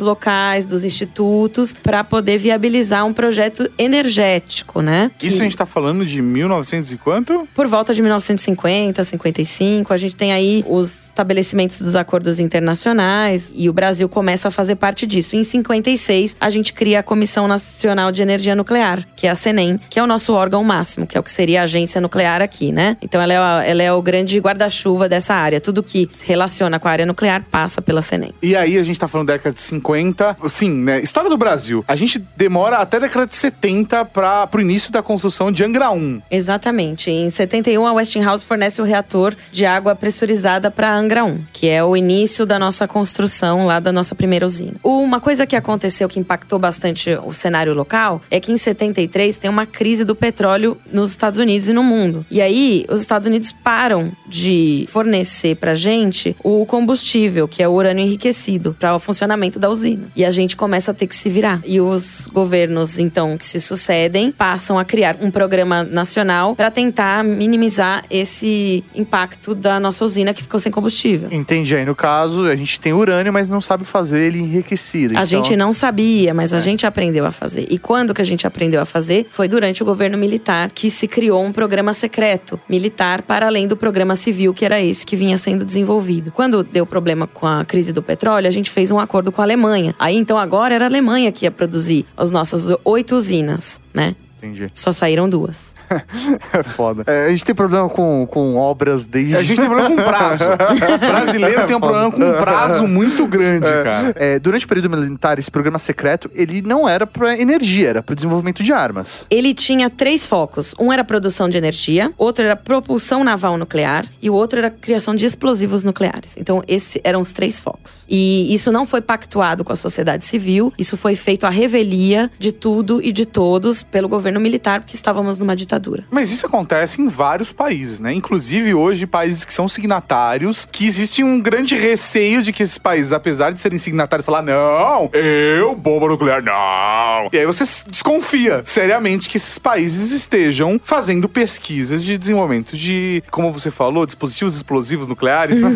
locais, dos institutos para poder viabilizar um projeto energético, né? Isso Que- a gente tá falando de 1900 e quanto? por volta de 1950, 55, a gente tem aí os estabelecimentos dos acordos internacionais e o Brasil começa a fazer parte disso. Em 56, a gente cria a Comissão Nacional de Energia Nuclear, que é a CENEM, que é o nosso órgão máximo, que é o que seria a agência nuclear aqui, né? Então ela é, a- ela é o grande guarda-chuva dessa área. Tudo que se relaciona com a área nuclear passa pela CENEM. E aí a gente tá falando da década de 50. Sim, né? História do Brasil. A gente demora até a década de 70 para pro início da construção de Angra 1. Exatamente. Em 71, a Westinghouse fornece o reator de água pressurizada para Angra 1, que é o início da nossa construção lá da nossa primeira usina. Uma coisa que aconteceu que impactou bastante o cenário local é que em 73 tem uma crise do petróleo nos Estados Unidos e no mundo. E aí, os Estados Unidos param de fornecer pra gente o combustível, que é o urânio enriquecido, para o funcionamento da usina. E a gente começa a ter que se virar. E os governos, então, que se sucedem, passam a criar um programa nacional para tentar minimizar esse impacto da nossa usina que ficou sem combustível. Combustível. Entendi. Aí, no caso, a gente tem urânio, mas não sabe fazer ele enriquecido. A Então, gente não sabia, mas a gente aprendeu a fazer. E quando que a gente aprendeu a fazer? Foi durante o governo militar que se criou um programa secreto militar para além do programa civil, que era esse que vinha sendo desenvolvido. Quando deu problema com a crise do petróleo, a gente fez um acordo com a Alemanha. Aí então agora era a Alemanha que ia produzir as nossas oito usinas, né? Entendi. Só saíram duas. É foda. É, a gente tem problema com, com obras desde. A gente tem problema com prazo. O brasileiro tem um problema com prazo muito grande, cara. É, durante o período militar, esse programa secreto, ele não era pra energia, era pro desenvolvimento de armas. Ele tinha três focos. Um era produção de energia, outro era propulsão naval nuclear e o outro era criação de explosivos nucleares. Então, esses eram os três focos. E isso não foi pactuado com a sociedade civil, isso foi feito à revelia de tudo e de todos pelo governo militar, porque estávamos numa ditadura. Mas isso acontece em vários países, né? Inclusive hoje, países que são signatários, que existe um grande receio de que esses países, apesar de serem signatários, falar, não, eu, bomba nuclear, não. E aí você desconfia seriamente que esses países estejam fazendo pesquisas de desenvolvimento de, como você falou, dispositivos explosivos nucleares.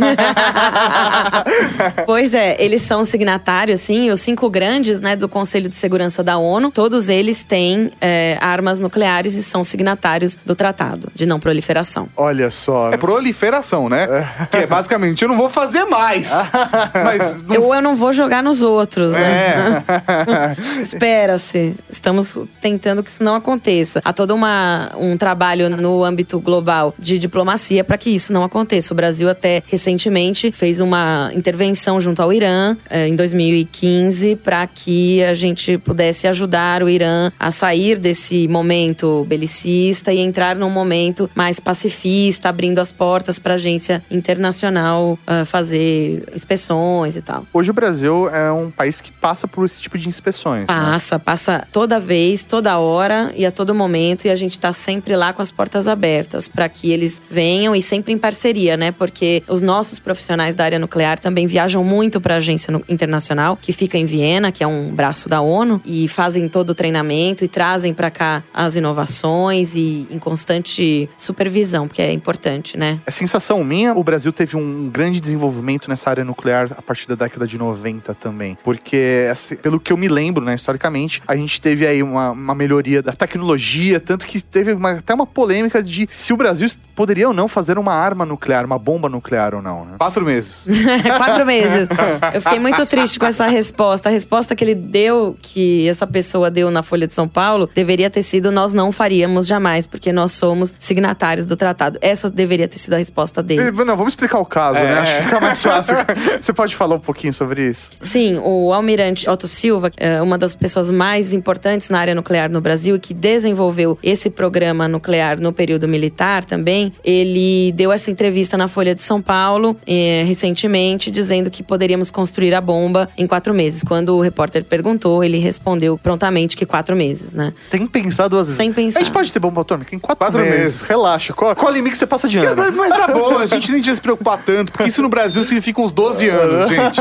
Pois é, eles são signatários, sim, os cinco grandes, né, do Conselho de Segurança da ONU. Todos eles têm é, armas nucleares e são signatários do Tratado de Não Proliferação. Olha só. É proliferação, né? Que é basicamente, eu não vou fazer mais. Mas não Eu, eu não vou jogar nos outros, né? É. Espera-se. Estamos tentando que isso não aconteça. Há todo uma, um trabalho no âmbito global de diplomacia para que isso não aconteça. O Brasil até recentemente fez uma intervenção junto ao Irã eh, em 2015 para que a gente pudesse ajudar o Irã a sair desse momento belicista e entrar num momento mais pacifista, abrindo as portas para a agência internacional ah, fazer inspeções e tal. Hoje o Brasil é um país que passa por esse tipo de inspeções. né? Passa, passa toda vez, toda hora e a todo momento. E a gente tá sempre lá com as portas abertas para que eles venham e sempre em parceria, né? Porque os nossos profissionais da área nuclear também viajam muito para a agência internacional, que fica em Viena, que é um braço da ONU, e fazem todo o treinamento e trazem para as inovações e em constante supervisão, porque é importante, né? É sensação minha, o Brasil teve um grande desenvolvimento nessa área nuclear a partir da década de 90 também. Porque, assim, pelo que eu me lembro, né, historicamente, a gente teve aí uma, uma melhoria da tecnologia, tanto que teve uma- até uma polêmica de se o Brasil poderia ou não fazer uma arma nuclear, uma bomba nuclear ou não, né? Quatro meses. Quatro meses. Eu fiquei muito triste com essa resposta. A resposta que ele deu, que essa pessoa deu na Folha de São Paulo, deveria ter sido: nós não faríamos jamais, porque nós somos signatários do tratado. Essa deveria ter sido a resposta dele. Não, vamos explicar o caso, né? É. Acho que fica mais fácil. Você pode falar um pouquinho sobre isso? Sim, o almirante Otto Silva, é uma das pessoas mais importantes na área nuclear no Brasil e que desenvolveu esse programa nuclear no período militar também, ele deu essa entrevista na Folha de São Paulo eh, recentemente, dizendo que poderíamos construir a bomba em quatro meses. Quando o repórter perguntou, ele respondeu prontamente que quatro meses, né? Sem pensar duas vezes. Sem pensar. A gente pode ter bomba atômica em quatro, Quatro meses. meses. Relaxa. Qual, qual limite que você passa de ano? Mas tá bom, a gente nem tinha se preocupar tanto, porque isso no Brasil significa uns 12 anos, gente.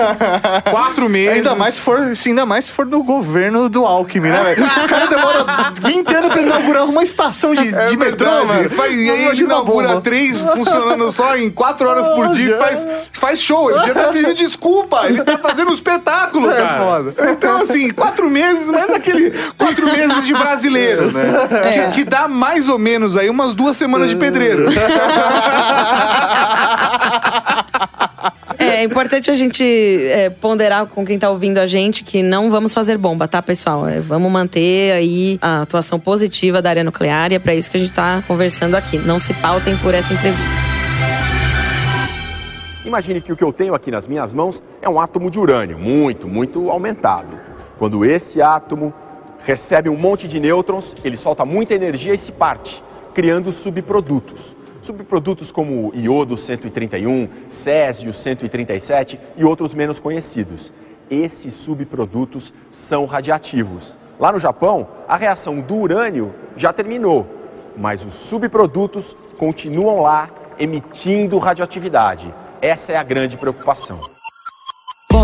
Quatro meses. Ainda mais, se for, se ainda mais se for do governo do Alckmin, né, velho? O cara demora 20 anos pra inaugurar uma estação de, É de metrô, mano. Faz, e aí ele inaugura bomba. três funcionando só em quatro horas por dia e faz, faz show. Ele já tá pedindo desculpa. Ele tá fazendo um espetáculo, É cara. foda. Então, assim, quatro meses, mas daquele quatro meses de brasileiro, né? É. Que, que dá mais ou menos aí umas duas semanas de pedreiro. É, é importante a gente é, ponderar com quem tá ouvindo a gente que não vamos fazer bomba, tá, pessoal? É, vamos manter aí a atuação positiva da área nuclear e é pra isso que a gente tá conversando aqui. Não se pautem por essa entrevista. Imagine que o que eu tenho aqui nas minhas mãos é um átomo de urânio, muito, muito aumentado. Quando esse átomo recebe um monte de nêutrons, ele solta muita energia e se parte, criando subprodutos. Subprodutos como iodo 131, césio 137 e outros menos conhecidos. Esses subprodutos são radiativos. Lá no Japão, a reação do urânio já terminou, mas os subprodutos continuam lá emitindo radioatividade. Essa é a grande preocupação.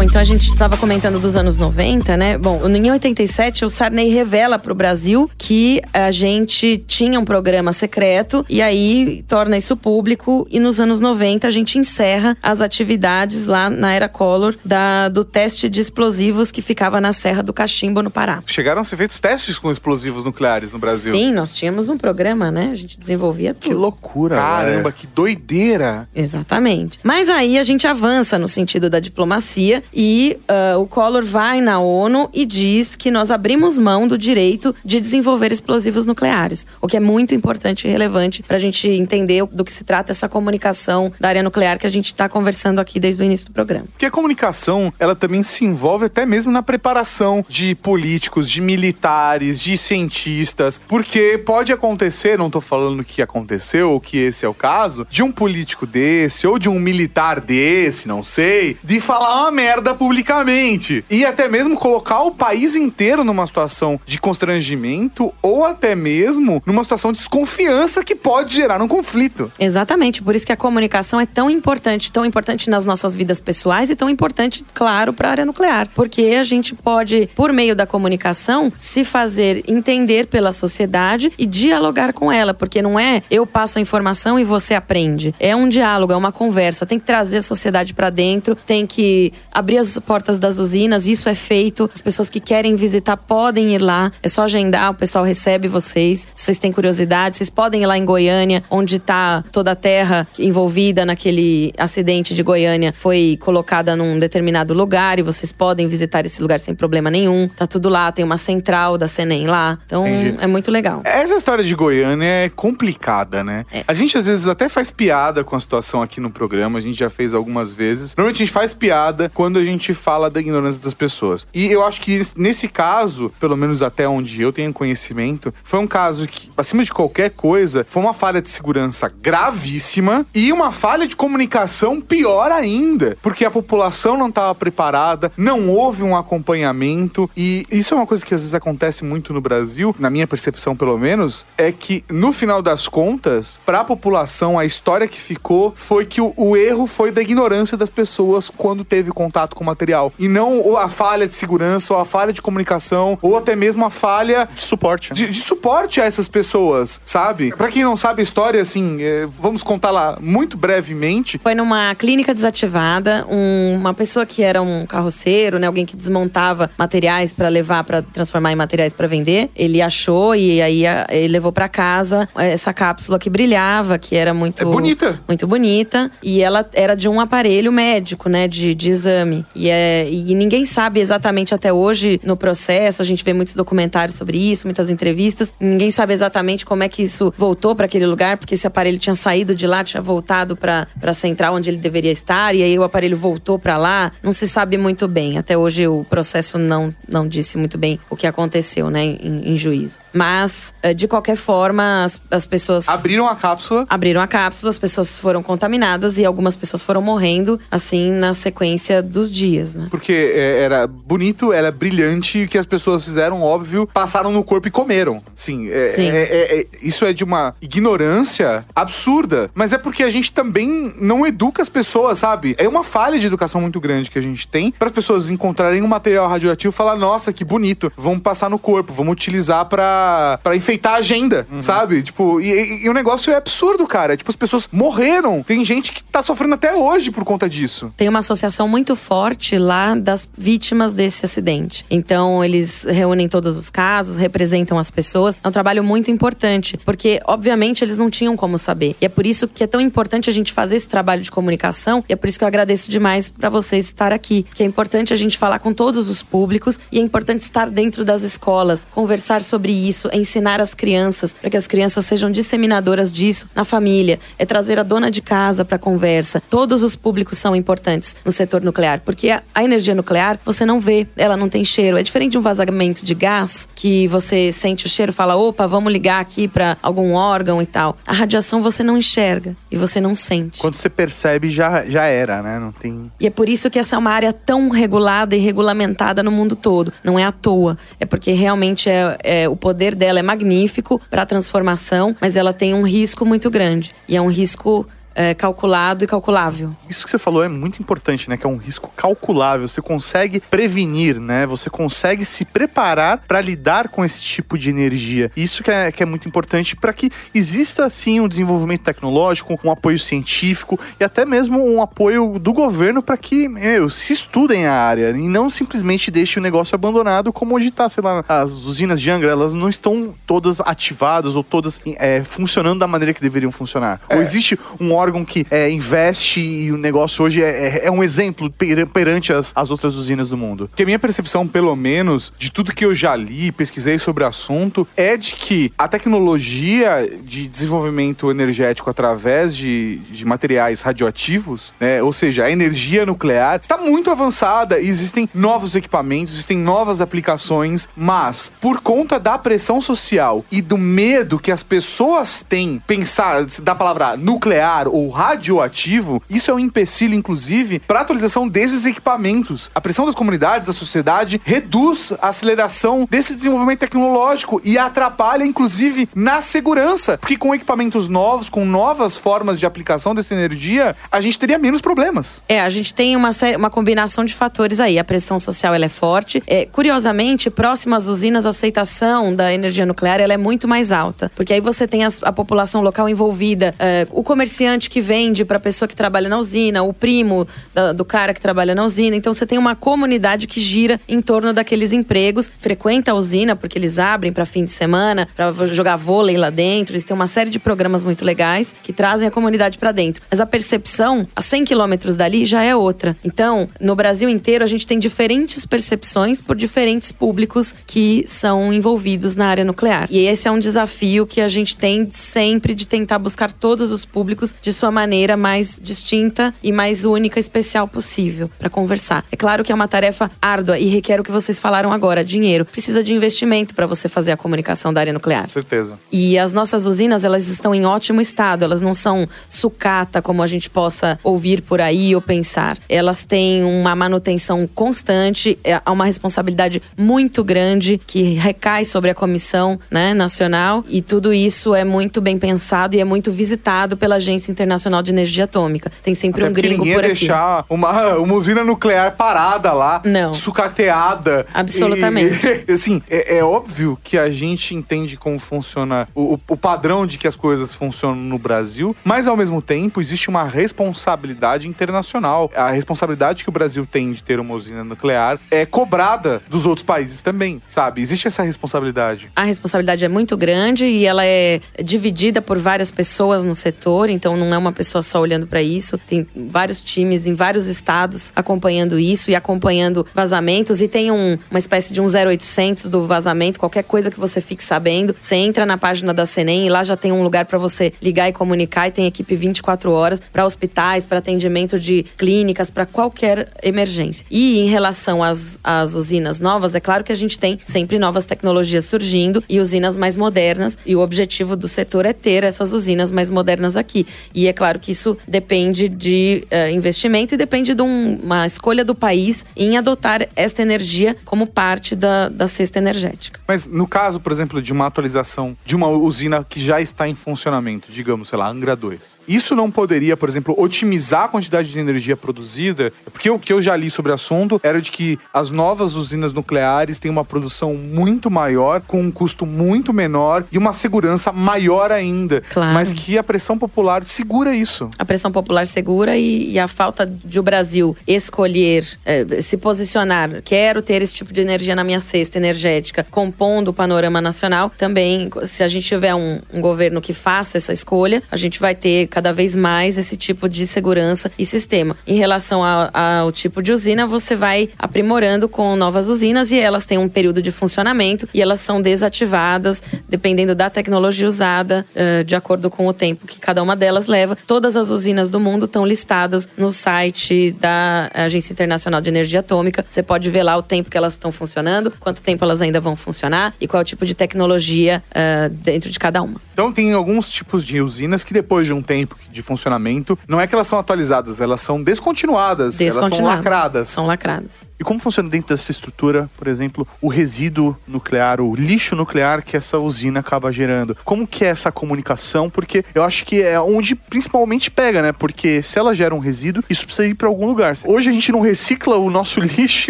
Bom, então a gente estava comentando dos anos 90, né? Bom, em 87 o Sarney revela para o Brasil que a gente tinha um programa secreto e aí torna isso público e nos anos 90 a gente encerra as atividades lá na era Collor da, do teste de explosivos que ficava na Serra do Cachimbo, no Pará. Chegaram a ser feitos testes com explosivos nucleares no Brasil. Sim, nós tínhamos um programa, né? A gente desenvolvia tudo. Que loucura, Caramba, que doideira. Exatamente. Mas aí a gente avança no sentido da diplomacia e uh, o Collor vai na ONU e diz que nós abrimos mão do direito de desenvolver explosivos nucleares, o que é muito importante e relevante para a gente entender do que se trata essa comunicação da área nuclear que a gente está conversando aqui desde o início do programa. Porque a comunicação, ela também se envolve até mesmo na preparação de políticos, de militares, de cientistas, porque pode acontecer, não tô falando que aconteceu ou que esse é o caso, de um político desse ou de um militar desse, não sei, de falar uma merda publicamente e até mesmo colocar o país inteiro numa situação de constrangimento ou até mesmo numa situação de desconfiança que pode gerar um conflito. Exatamente, por isso que a comunicação é tão importante, tão importante nas nossas vidas pessoais e tão importante, claro, para a área nuclear, porque a gente pode, por meio da comunicação, se fazer entender pela sociedade e dialogar com ela, porque não é eu passo a informação e você aprende. É um diálogo, é uma conversa, tem que trazer a sociedade para dentro, tem que abrir as portas das usinas, isso é feito. As pessoas que querem visitar podem ir lá, é só agendar, o pessoal recebe vocês. Se vocês têm curiosidade, vocês podem ir lá em Goiânia, onde está toda a terra envolvida naquele acidente de Goiânia, foi colocada num determinado lugar e vocês podem visitar esse lugar sem problema nenhum. Tá tudo lá, tem uma central da Senem lá. Então Entendi. é muito legal. Essa história de Goiânia é complicada, né? É. A gente às vezes até faz piada com a situação aqui no programa, a gente já fez algumas vezes. Normalmente a gente faz piada quando a gente fala da ignorância das pessoas. E eu acho que nesse caso, pelo menos até onde eu tenho conhecimento, foi um caso que, acima de qualquer coisa, foi uma falha de segurança gravíssima e uma falha de comunicação pior ainda, porque a população não estava preparada, não houve um acompanhamento e isso é uma coisa que às vezes acontece muito no Brasil, na minha percepção pelo menos, é que no final das contas, para a população, a história que ficou foi que o, o erro foi da ignorância das pessoas quando teve contato com o material e não ou a falha de segurança ou a falha de comunicação ou até mesmo a falha De suporte. de, de suporte a essas pessoas, sabe? Pra quem não sabe a história, assim, é, vamos contar lá muito brevemente. Foi numa clínica desativada, um- uma pessoa que era um carroceiro, né, alguém que desmontava materiais para levar para transformar em materiais para vender. Ele achou e aí a- ele levou para casa essa cápsula que brilhava, que era muito É bonita. muito bonita e ela era de um aparelho médico, né, de, de exame. E é e ninguém sabe exatamente até hoje no processo, a gente vê muitos documentários sobre isso, muitas entrevistas. Ninguém sabe exatamente como é que isso voltou para aquele lugar, porque esse aparelho tinha saído de lá, tinha voltado para a central onde ele deveria estar, e aí o aparelho voltou para lá. Não se sabe muito bem. Até hoje o processo não, não disse muito bem o que aconteceu, né, em, em juízo. Mas, eh, de qualquer forma, as, as pessoas. Abriram a cápsula. Abriram a cápsula, as pessoas foram contaminadas e algumas pessoas foram morrendo, assim, na sequência dos dias, né? Porque é, era bonito, era brilhante, e o que as pessoas fizeram, óbvio, passaram no corpo e comeram. Sim, é- Sim. é- é- é- isso é de uma ignorância absurda. Mas é porque a gente também não educa as pessoas, sabe? É uma falha de educação muito grande que a gente tem para as pessoas encontrarem um material radioativo e falar: nossa, que bonito, vamos passar no corpo, vamos utilizar pra, pra enfeitar a agenda, sabe? Tipo, e, e- e o negócio é absurdo, cara. Tipo, as pessoas morreram. Tem gente que tá sofrendo até hoje por conta disso. Tem uma associação muito forte lá das vítimas desse acidente. Então, eles reúnem todos os casos, representam as pessoas. É um trabalho muito importante, porque, obviamente, eles não tinham como saber. E é por isso que é tão importante a gente fazer esse trabalho de comunicação. E é por isso que eu agradeço demais para vocês estar aqui. Que é importante a gente falar com todos os públicos e é importante estar dentro das escolas, conversar sobre isso, ensinar as crianças, para que as crianças sejam disseminadoras disso na família. É trazer a dona de casa para conversa. Todos os públicos são importantes no setor nuclear, porque a, a energia nuclear você não vê, ela não tem cheiro. É diferente de um vazamento de gás que você sente o cheiro, fala, opa, vamos ligar aqui para algum órgão e tal. A radiação você não enxerga e você não sente. Quando você percebe, já, já era, né? Não tem. E é por isso que essa é uma área tão regulada e regulamentada no mundo todo. Não é à toa. É porque realmente é, é- o poder dela é magnífico para a transformação, mas ela tem um risco muito grande. E é um risco é, calculado e calculável. Isso que você falou é muito importante, né? Que é um risco calculável. Você consegue prevenir, né? Você consegue se preparar para lidar com esse tipo de energia. Isso que é, que é muito importante para que exista, sim, um desenvolvimento tecnológico, um apoio científico e até mesmo um apoio do governo para que meu, se estudem a área e não simplesmente deixe o negócio abandonado como hoje está, sei lá, as usinas de Angra, elas não estão todas ativadas ou todas é, funcionando da maneira que deveriam funcionar. Ou existe um órgão que é, investe e o negócio hoje é, é- é um exemplo per- perante as, as outras usinas do mundo. Que a minha percepção, pelo menos, de tudo que eu já li, pesquisei sobre o assunto, é de que a tecnologia de desenvolvimento energético através de, de materiais radioativos, né, ou seja, a energia nuclear, está muito avançada e existem novos equipamentos, existem novas aplicações, mas por conta da pressão social e do medo que as pessoas têm pensar da palavra nuclear ou radioativo, isso é um empecilho, inclusive, para a atualização desses equipamentos. A pressão das comunidades, da sociedade, reduz a aceleração desse desenvolvimento tecnológico e atrapalha, inclusive, na segurança. Porque com equipamentos novos, com novas formas de aplicação dessa energia, a gente teria menos problemas. É, a gente tem uma, uma combinação de fatores aí. A pressão social ela é forte. É, curiosamente, próximas usinas, a aceitação da energia nuclear ela é muito mais alta. Porque aí você tem as- a, população local envolvida, é, o comerciante que vende para a pessoa que trabalha na usina, o primo da- do cara que trabalha na usina. Então você tem uma comunidade que gira em torno daqueles empregos, frequenta a usina, porque eles abrem para fim de semana, para jogar vôlei lá dentro. Eles têm uma série de programas muito legais que trazem a comunidade para dentro. Mas a percepção, a 100 quilômetros dali, já é outra. Então, no Brasil inteiro, a gente tem diferentes percepções por diferentes públicos que são envolvidos na área nuclear. E esse é um desafio que a gente tem sempre de tentar buscar todos os públicos de sua maneira mais distinta e mais única e especial possível para conversar. É claro que é uma tarefa árdua e requer o que vocês falaram agora, dinheiro. Precisa de investimento para você fazer a comunicação da área nuclear. Com certeza. E as nossas usinas, elas estão em ótimo estado, elas não são sucata como a gente possa ouvir por aí ou pensar. Elas têm uma manutenção constante, é, há uma responsabilidade muito grande que recai sobre a comissão né, nacional e tudo isso é muito bem pensado e é muito visitado pela Agência Internacional de Energia Atômica. Tem sempre Até um gringo ninguém por ia aqui. deixar uma, uma usina nuclear parada lá, Não. sucateada. Absolutamente. E, assim, é, é óbvio que a gente entende como funciona o, o- o padrão de que as coisas funcionam no Brasil, mas ao mesmo tempo existe uma responsabilidade internacional. A responsabilidade que o Brasil tem de ter uma usina nuclear é cobrada dos outros países também, sabe? Existe essa responsabilidade. A responsabilidade é muito grande e ela é dividida por várias pessoas no setor, então não é uma pessoa só olhando para isso. Tem vários times em vários estados acompanhando isso e acompanhando vazamentos e tem um- uma espécie de um 0800 do vazamento, qualquer coisa que você fique sabendo, você entra na página da CENEM e lá já tem um lugar para você ligar e comunicar e tem equipe 24 horas para hospitais, para atendimento de clínicas, para qualquer emergência. E em relação às, às usinas novas, é claro que a gente tem sempre novas tecnologias surgindo e usinas mais modernas. E o objetivo do setor é ter essas usinas mais modernas aqui. E é claro que isso depende de eh, investimento e depende de um- uma escolha do país em adotar esta energia como parte da, da cesta energética. Mas no caso, por exemplo, de uma atualização de uma usina que já está em funcionamento, digamos, sei lá, Angra 2, isso não poderia, por exemplo, otimizar a quantidade de energia produzida? Porque o que eu já li sobre o assunto era de que as novas usinas nucleares têm uma produção muito maior, com um custo muito menor e uma segurança maior ainda. Claro. Mas que a pressão popular segura isso. a pressão popular segura e, e a falta de o Brasil escolher, eh, se posicionar, quero ter esse tipo de energia na minha cesta energética, compondo o panorama nacional, também, se a gente tiver um, um governo que faça essa escolha, a gente vai ter cada vez mais esse tipo de segurança e sistema. Em relação a- ao tipo de usina, você vai aprimorando com novas usinas e elas têm um período de funcionamento e elas são desativadas dependendo da tecnologia usada, eh, de acordo com o tempo que cada uma delas leva. Todas as usinas do mundo estão listadas no site da Agência Internacional de Energia Atômica. Você pode ver lá o tempo que elas estão funcionando, quanto tempo elas ainda vão funcionar e qual é o tipo de tecnologia eh, dentro de cada uma. Então tem alguns tipos de usinas que depois de um tempo de funcionamento, não é que elas são atualizadas, elas são descontinuadas, elas são Descontinuadas. lacradas. São lacradas. E como funciona dentro dessa estrutura, por exemplo, o resíduo nuclear, o lixo nuclear que essa usina acaba gerando? Como que é essa comunicação? Porque eu acho que é onde principalmente pega, né? Porque se ela gera um resíduo, isso precisa ir para algum lugar. Hoje a gente não recicla o nosso lixo,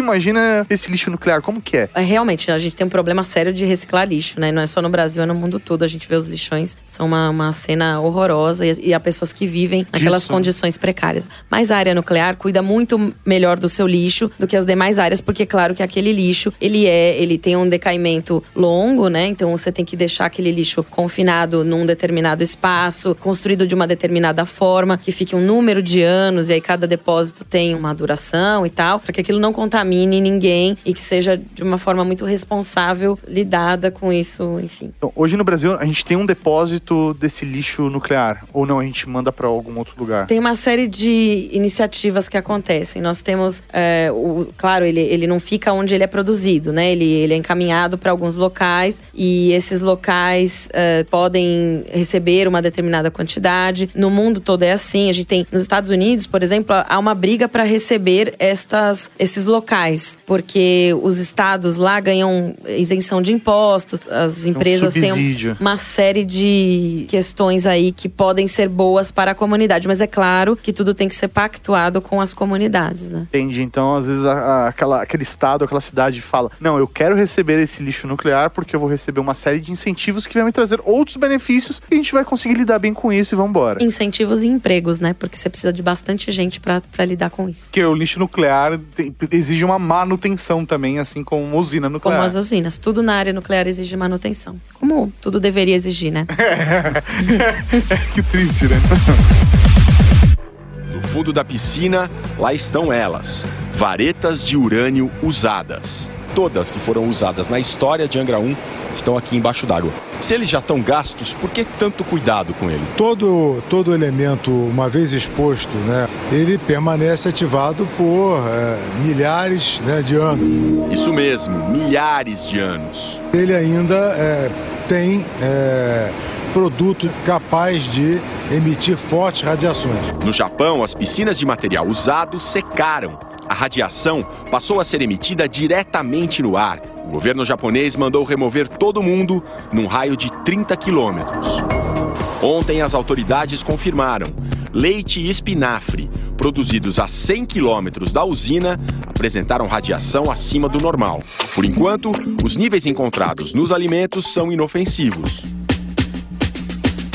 imagina esse lixo nuclear, como que é? É, Realmente, a gente tem um problema sério de reciclar lixo, né? Não é só no Brasil, é no mundo todo. A gente vê os lixões, são uma, uma cena horrorosa e, e há pessoas que vivem naquelas Disso. condições precárias. Mas a área nuclear cuida muito melhor do seu lixo do que as demais áreas, porque claro que aquele lixo, ele é, ele tem um decaimento longo, né? Então você tem que deixar aquele lixo confinado num determinado espaço, construído de uma determinada forma, que fique um número de anos e aí cada depósito tem uma duração e tal, para que aquilo não contamine ninguém e que seja de uma forma muito responsável lidada com isso, enfim. Então, hoje no Brasil a gente tem um depósito desse lixo nuclear, ou não, a gente manda para algum outro lugar? Tem uma série de iniciativas que acontecem. Nós temos, é, o, claro, ele, ele não fica onde ele é produzido, né? Ele, ele é encaminhado para alguns locais e esses locais é, podem receber uma determinada quantidade. No mundo todo é assim. A gente tem nos Estados Unidos, por exemplo, há uma briga para receber estas, esses locais, porque os estados lá ganham isenção de impostos, as empresas têm um- subsídio. uma série de questões aí que podem ser boas para a comunidade, mas é claro que tudo tem que ser pactuado com as comunidades, né? Entendi. Então, às vezes, a- a- aquela, aquele estado, aquela cidade fala: Não, eu quero receber esse lixo nuclear porque eu vou receber uma série de incentivos que vai me trazer outros benefícios e a gente vai conseguir lidar bem com isso e vamos embora. Incentivos e empregos, né? Porque você precisa de bastante gente para lidar com isso. Porque o lixo nuclear tem- exige uma manutenção também, assim como uma usina Como nuclear. as usinas. Tudo na área nuclear exige manutenção. Como tudo deveria exigir, né? que triste, né? No fundo da piscina, lá estão elas, varetas de urânio usadas. Todas que foram usadas na história de Angra 1 estão aqui embaixo d'água. Se eles já estão gastos, por que tanto cuidado com ele? Todo, todo elemento, uma vez exposto, né, ele permanece ativado por eh, milhares né, de anos. Isso mesmo, milhares de anos. Ele ainda eh, tem eh, produto capaz de emitir fortes radiações. No Japão, as piscinas de material usado secaram. A radiação passou a ser emitida diretamente no ar. O governo japonês mandou remover todo mundo num raio de 30 quilômetros. Ontem, as autoridades confirmaram: leite e espinafre, produzidos a 100 quilômetros da usina, apresentaram radiação acima do normal. Por enquanto, os níveis encontrados nos alimentos são inofensivos.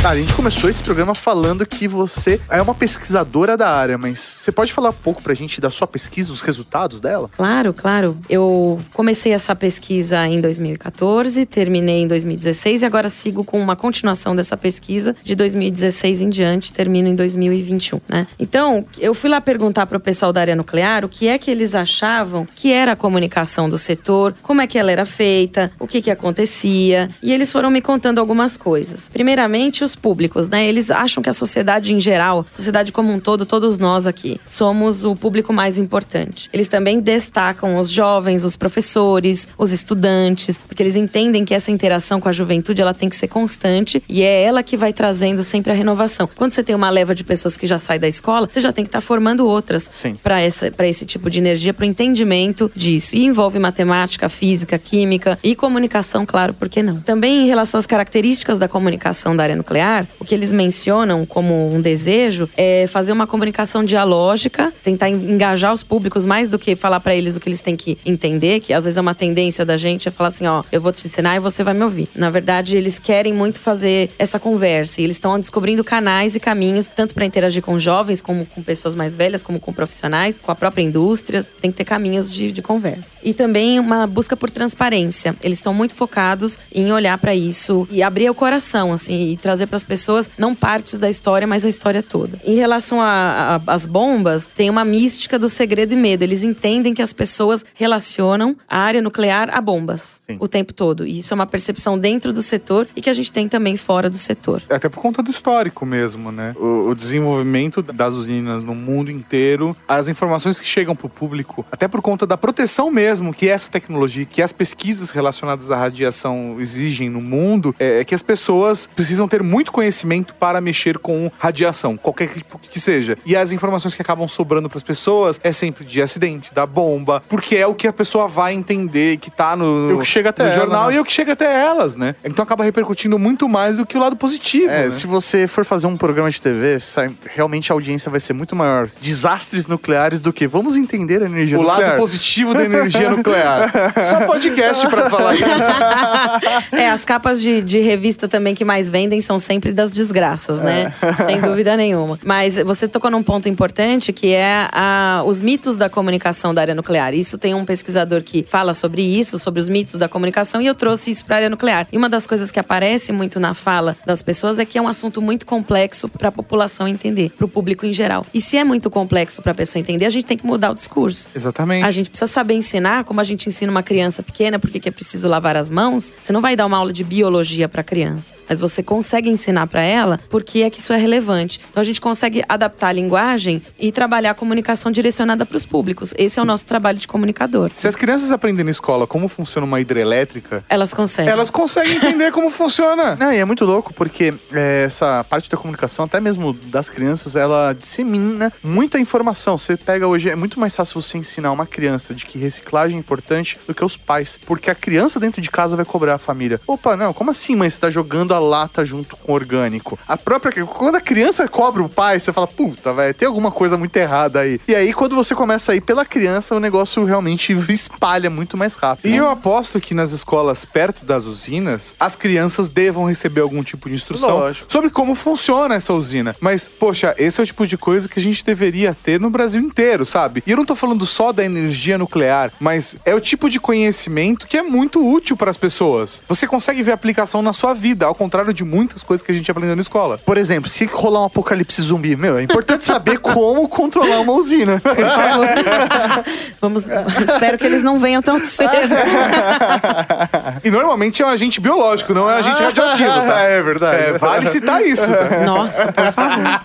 Cara, a gente começou esse programa falando que você é uma pesquisadora da área, mas você pode falar um pouco pra gente da sua pesquisa, os resultados dela? Claro, claro. Eu comecei essa pesquisa em 2014, terminei em 2016 e agora sigo com uma continuação dessa pesquisa de 2016 em diante, termino em 2021, né? Então, eu fui lá perguntar para o pessoal da área nuclear o que é que eles achavam que era a comunicação do setor, como é que ela era feita, o que que acontecia, e eles foram me contando algumas coisas. Primeiramente, os públicos, né? Eles acham que a sociedade em geral, sociedade como um todo, todos nós aqui, somos o público mais importante. Eles também destacam os jovens, os professores, os estudantes, porque eles entendem que essa interação com a juventude ela tem que ser constante e é ela que vai trazendo sempre a renovação. Quando você tem uma leva de pessoas que já sai da escola, você já tem que estar formando outras para essa para esse tipo de energia, para o entendimento disso. E envolve matemática, física, química e comunicação, claro, por que não? Também em relação às características da comunicação da área nuclear, o que eles mencionam como um desejo é fazer uma comunicação dialógica, tentar en- engajar os públicos mais do que falar para eles o que eles têm que entender, que às vezes é uma tendência da gente é falar assim, ó, eu vou te ensinar e você vai me ouvir. Na verdade, eles querem muito fazer essa conversa e eles estão descobrindo canais e caminhos tanto para interagir com jovens, como com pessoas mais velhas, como com profissionais, com a própria indústria, tem que ter caminhos de, de conversa. E também uma busca por transparência. Eles estão muito focados em olhar para isso e abrir o coração, assim, e trazer para as pessoas não partes da história, mas a história toda. Em relação às bombas, tem uma mística do segredo e medo. Eles entendem que as pessoas relacionam a área nuclear a bombas o tempo todo. E isso é uma percepção dentro do setor e que a gente tem também fora do setor. Até por conta do histórico mesmo, né? O, o desenvolvimento das usinas no mundo inteiro, as informações que chegam para o público, até por conta da proteção mesmo que essa tecnologia, que as pesquisas relacionadas à radiação exigem no mundo, é, é que as pessoas precisam ter muito conhecimento para mexer com radiação, qualquer tipo que seja. E as informações que acabam sobrando para as pessoas é sempre de acidente, da bomba, porque é o que a pessoa vai entender, que tá no, E o que chega até no ela, jornal né? e o que chega até elas, né? Então acaba repercutindo muito mais do que o lado positivo. É, né? se você for fazer um programa de TV, realmente a audiência vai ser muito maior. Desastres nucleares do que vamos entender a energia O nuclear. lado positivo da energia nuclear. Só podcast pra falar isso. É, as capas de, de revista também que mais vendem são sempre das desgraças, né? Sem dúvida nenhuma. Mas você tocou num ponto importante que é a- os mitos da comunicação da área nuclear. Isso tem um pesquisador que fala sobre isso, sobre os mitos da comunicação, e eu trouxe isso para a área nuclear. E uma das coisas que aparece muito na fala das pessoas é que é um assunto muito complexo para a população entender, para o público em geral. E se é muito complexo para a pessoa entender, a gente tem que mudar o discurso. Exatamente. A gente precisa saber ensinar, como a gente ensina uma criança pequena, porque que é preciso lavar as mãos. Você não vai dar uma aula de biologia para criança, mas você consegue ensinar para ela porque é que isso é relevante. Então a gente consegue adaptar a linguagem e trabalhar a comunicação direcionada para os públicos. Esse é o nosso trabalho de comunicador. Se as crianças aprendem na escola como funciona uma hidrelétrica, Elas conseguem. elas conseguem entender como funciona. Não, e é muito louco porque é, essa parte da comunicação, até mesmo das crianças, ela dissemina muita informação. Você pega hoje, é muito mais fácil você ensinar uma criança de que reciclagem é importante do que os pais. Porque a criança dentro de casa vai cobrar a família. Opa, não, como assim, mãe? Você tá jogando a lata junto com orgânico? A própria. Quando a criança cobra o pai, você fala, puta, velho, tem alguma coisa muito errada aí. E aí, quando você começa a ir pela criança, o negócio realmente espalha muito mais rápido. E né? eu aposto que nas escolas perto das usinas, as crianças devam receber algum tipo de instrução Lógico. sobre como funciona essa usina. Mas, poxa, esse é o tipo de coisa que a gente deveria ter no Brasil inteiro, sabe? E eu não tô falando só da energia nuclear, mas é o tipo de conhecimento que é muito útil para as pessoas. Você consegue ver aplicação na sua vida, ao contrário de muitas coisas que a gente aprendeu na escola. Por exemplo, se rolar um apocalipse zumbi, meu, é importante saber como controlar uma usina. Por favor. Vamos, espero que eles não venham tão cedo. E normalmente é um agente biológico, não é um agente radioativo, tá? É verdade. É, vale citar isso, tá? Nossa, por favor.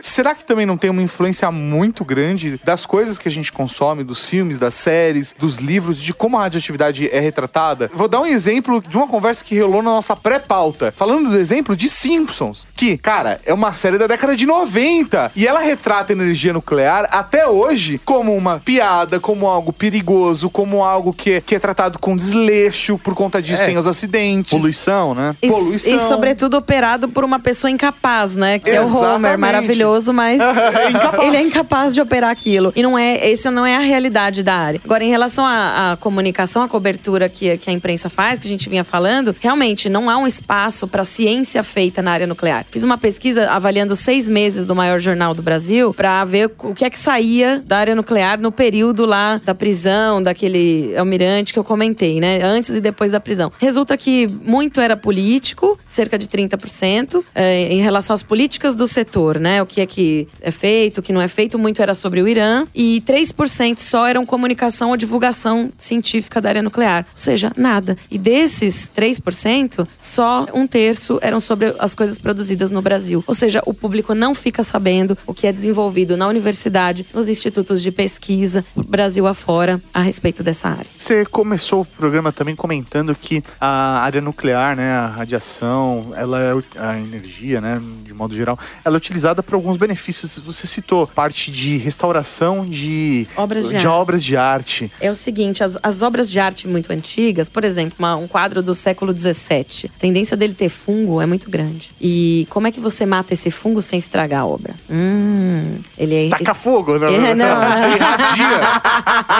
Será que também não tem uma influência muito grande das coisas que a gente consome, dos filmes, das séries, dos livros, de como a radioatividade é retratada? Vou dar um exemplo de uma conversa que rolou na nossa pré-pauta, falando do exemplo de Simpsons, que, cara, é uma série da década de 90 e ela retrata a energia nuclear até hoje como uma piada, como algo perigoso, como algo que é, que é tratado com desleixo, por conta disso É. tem os acidentes. Poluição, né? E, Poluição. e, sobretudo, operado por uma pessoa incapaz, né? Que é o Exatamente. Homer, maravilhoso, mas incapaz. ele é incapaz de operar aquilo. E não é, essa não é a realidade da área. Agora, em relação à, à comunicação, à cobertura que, que a imprensa faz, que a gente vinha falando, realmente não há um espaço para ciência feita na área nuclear. Fiz uma pesquisa avaliando seis meses do maior jornal do Brasil para ver o que é que saía da área nuclear no período lá da prisão, daquele almirante que eu comentei, né? Antes e depois da prisão. Resulta que muito era político, cerca de 30%, eh, em relação às políticas do setor, né? O que é que é feito, o que não é feito, muito era sobre o Irã. E 3% só eram comunicação ou divulgação científica da área nuclear. Ou seja, nada. E desses 3%, só um terço eram sobre as coisas produzidas no Brasil. Ou seja, o público não fica sabendo o que é desenvolvido na universidade, nos institutos de pesquisa, Brasil afora, a respeito dessa área. Você começou o programa também comentando que a área nuclear, né, a radiação, ela é a energia, né, de modo geral, ela é utilizada para alguns benefícios. Você citou parte de restauração de Obras de de arte. obras de arte. É o seguinte, as, as obras de arte muito antigas, por exemplo, uma- um quadro do século XVII, tendência dele ter fungo é muito grande. E como é que você mata esse fungo sem estragar a obra? Hum, ele é... Taca fogo, né? É, não, Você irradia.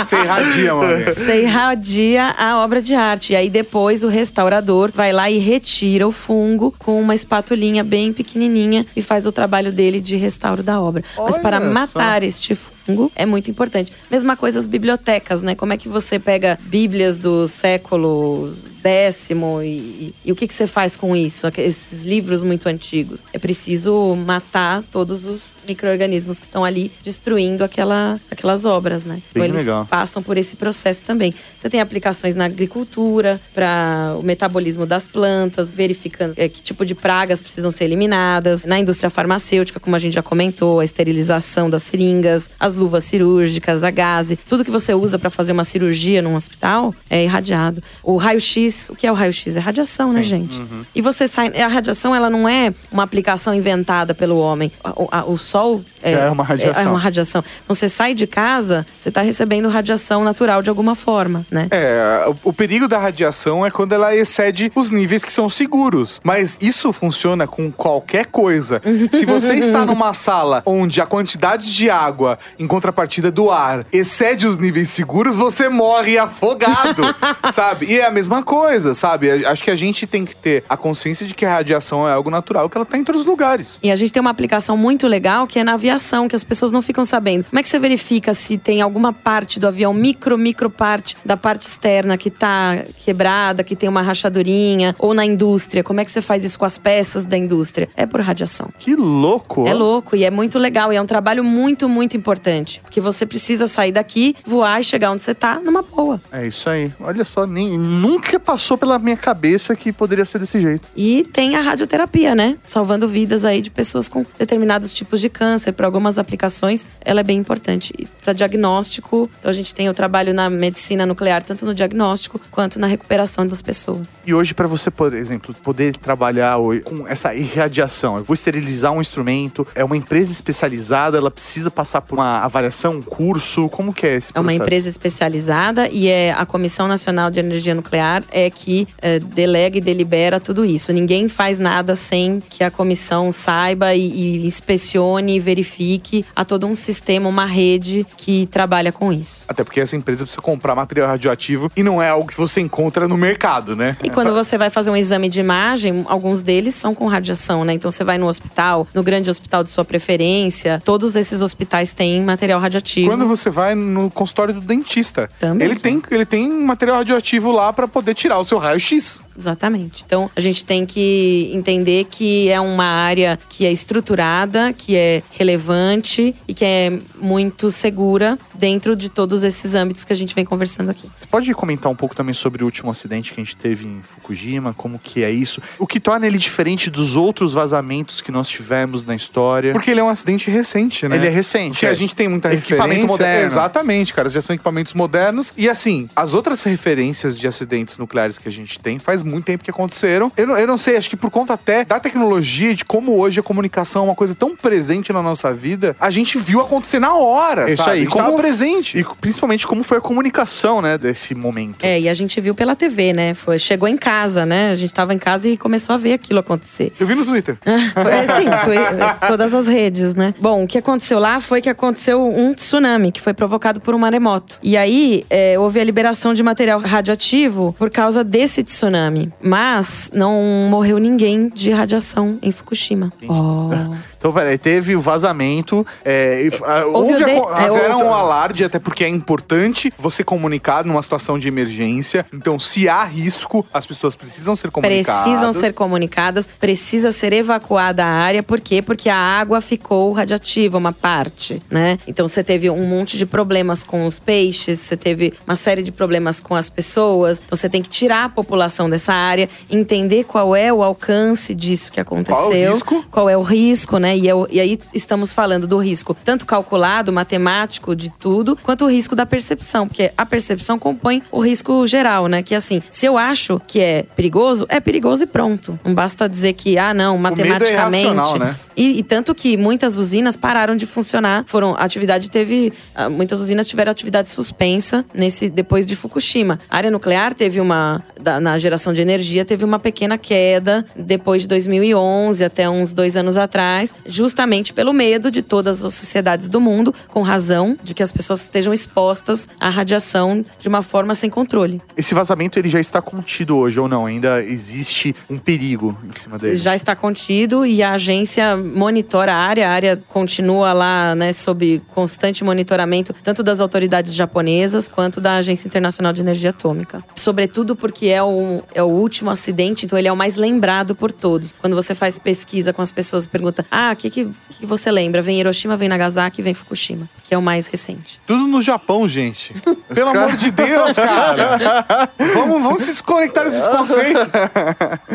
Você irradia, mano. Você irradia a obra de arte. E aí depois o restaurador vai lá e retira o fungo com uma espatulinha bem pequenininha e faz o trabalho dele de restauro da obra. Mas Olha para só. matar este fungo, é muito importante. Mesma coisa as bibliotecas, né? Como é que você pega bíblias do século décimo e, e o que, que você faz com isso? Esses livros muito antigos. É preciso matar todos os micro-organismos que estão ali destruindo aquela, aquelas obras, né? Bem eles legal. passam por esse processo também. Você tem aplicações na agricultura, para o metabolismo das plantas, verificando eh, que tipo de pragas precisam ser eliminadas. Na indústria farmacêutica, como a gente já comentou, a esterilização das seringas, as luvas cirúrgicas, a gase, tudo que você usa para fazer uma cirurgia num hospital é irradiado. O raio-x, o que é o raio-x? É radiação, né, gente? Uhum. E você sai. A radiação, ela não é uma aplicação inventada pelo homem. O, a- o sol é, É uma radiação. É uma radiação. Então você sai de casa, você está recebendo radiação natural de alguma forma, né? É, o, o perigo da radiação é quando ela excede os níveis que são seguros. Mas isso funciona com qualquer coisa. Se você está numa sala onde a quantidade de água, em contrapartida do ar, excede os níveis seguros, você morre afogado, sabe? E é a mesma coisa, sabe? Acho que a gente tem que ter a consciência de que a radiação é algo natural, que ela tá em todos os lugares. E a gente tem uma aplicação muito legal que é na aviação, que as pessoas não ficam sabendo. Como é que você verifica se tem alguma parte do avião, micro, micro parte da parte externa que tá quebrada, que tem uma rachadurinha, ou na indústria? Como é que você faz isso com as peças da indústria? É por radiação. Que louco! É louco e é muito legal. E é um trabalho muito, muito importante. Porque você precisa sair daqui, voar e chegar onde você tá numa boa. É isso aí. Olha só, nem, nunca passou pela minha cabeça que poderia ser desse jeito. E tem a radioterapia, né? Salvando vidas aí de pessoas com determinados tipos de câncer. Para algumas aplicações, ela é bem importante. Para diagnóstico, então a gente tem o trabalho na medicina nuclear, tanto no diagnóstico quanto na recuperação das pessoas. E hoje, para você, por exemplo, poder trabalhar com essa irradiação, eu vou esterilizar um instrumento, é uma empresa especializada, ela precisa passar por uma avaliação, um curso, como que é esse É uma processo? empresa especializada e é a Comissão Nacional de Energia Nuclear é que é, delega e delibera tudo isso. Ninguém faz nada sem que a comissão saiba e, e inspecione e verifique a todo um sistema, uma rede que trabalha com isso. Até porque essa empresa precisa comprar material radioativo e não é algo que você encontra no mercado, né? E quando você vai fazer um exame de imagem, alguns deles são com radiação, né? Então você vai no hospital, no grande hospital de sua preferência, todos esses hospitais têm material radioativo. Quando você vai no consultório do dentista, Também. ele tem, ele tem material radioativo lá pra poder tirar o seu raio-x. Exatamente. Então a gente tem que entender que é uma área que é estruturada, que é relevante e que é muito segura dentro de todos esses âmbitos que a gente vem conversando aqui. Você pode comentar um pouco também sobre o último acidente que a gente teve em Fukushima, como que é isso? O que torna ele diferente dos outros vazamentos que nós tivemos na história? Porque ele é um acidente recente, né? Ele é recente, Porque é. a gente tem muita Equipamento referência. moderno. Exatamente, cara. Já são equipamentos modernos. E assim, as outras referências de acidentes nucleares que a gente tem faz muito tempo que aconteceram. Eu não, eu não sei, acho que por conta até da tecnologia, de como hoje a comunicação é uma coisa tão presente na nossa vida, a gente viu acontecer na hora, Isso sabe? aí, como- presente. E principalmente como foi a comunicação, né, desse momento. É, e a gente viu pela TV, né? Foi, chegou em casa, né? A gente tava em casa e começou a ver aquilo acontecer. Eu vi no Twitter. É, sim, tu- todas as redes, né? Bom, o que aconteceu lá foi que aconteceu um tsunami que foi provocado por um maremoto. E aí é, houve a liberação de material radioativo por causa desse tsunami. Mas não morreu ninguém de radiação em Fukushima. Oh. Então, peraí, teve o vazamento. É, Houve a de- co- é, um alarde, até porque é importante você comunicar numa situação de emergência. Então, se há risco, as pessoas precisam ser comunicadas. Precisam ser comunicadas, precisa ser evacuada a área, por quê? Porque a água ficou radiativa, uma parte, né? Então você teve um monte de problemas com os peixes, você teve uma série de problemas com as pessoas. Então você tem que tirar a população dessa área, entender qual é o alcance disso que aconteceu. Qual é o risco? Qual é o risco, né? E, é o- e aí estamos falando do risco tanto calculado, matemático, de tudo, quanto o risco da percepção. Porque a percepção compõe o risco geral, né? Que assim, se eu acho que é perigoso, é perigoso e pronto. Não basta dizer que, ah, não, medo é matematicamente. irracional, né? E, e tanto que muitas usinas pararam de funcionar. Foram. A atividade teve. ah, Muitas usinas tiveram atividade suspensa nesse, depois de Fukushima. A área nuclear teve uma. da- na geração geração de energia teve uma pequena queda depois de 2011, até uns dois anos atrás, justamente pelo medo de todas as sociedades do mundo, com razão, de que as pessoas estejam expostas à radiação de uma forma sem controle. Esse vazamento ele já está contido hoje ou não? Ainda existe um perigo em cima dele? Já está contido e a agência monitora a área, a área continua lá, né, sob constante monitoramento, tanto das autoridades japonesas quanto da Agência Internacional de Energia Atômica. Sobretudo porque é o, é o último acidente, então ele é o mais lembrado por todos. Quando você faz pesquisa com as pessoas, pergunta: ah, o que, que, que você lembra? Vem Hiroshima, vem Nagasaki, vem Fukushima, que é o mais recente. Tudo no Japão, gente. Pelo amor de Deus, cara. vamos, vamos se desconectar desses conceitos.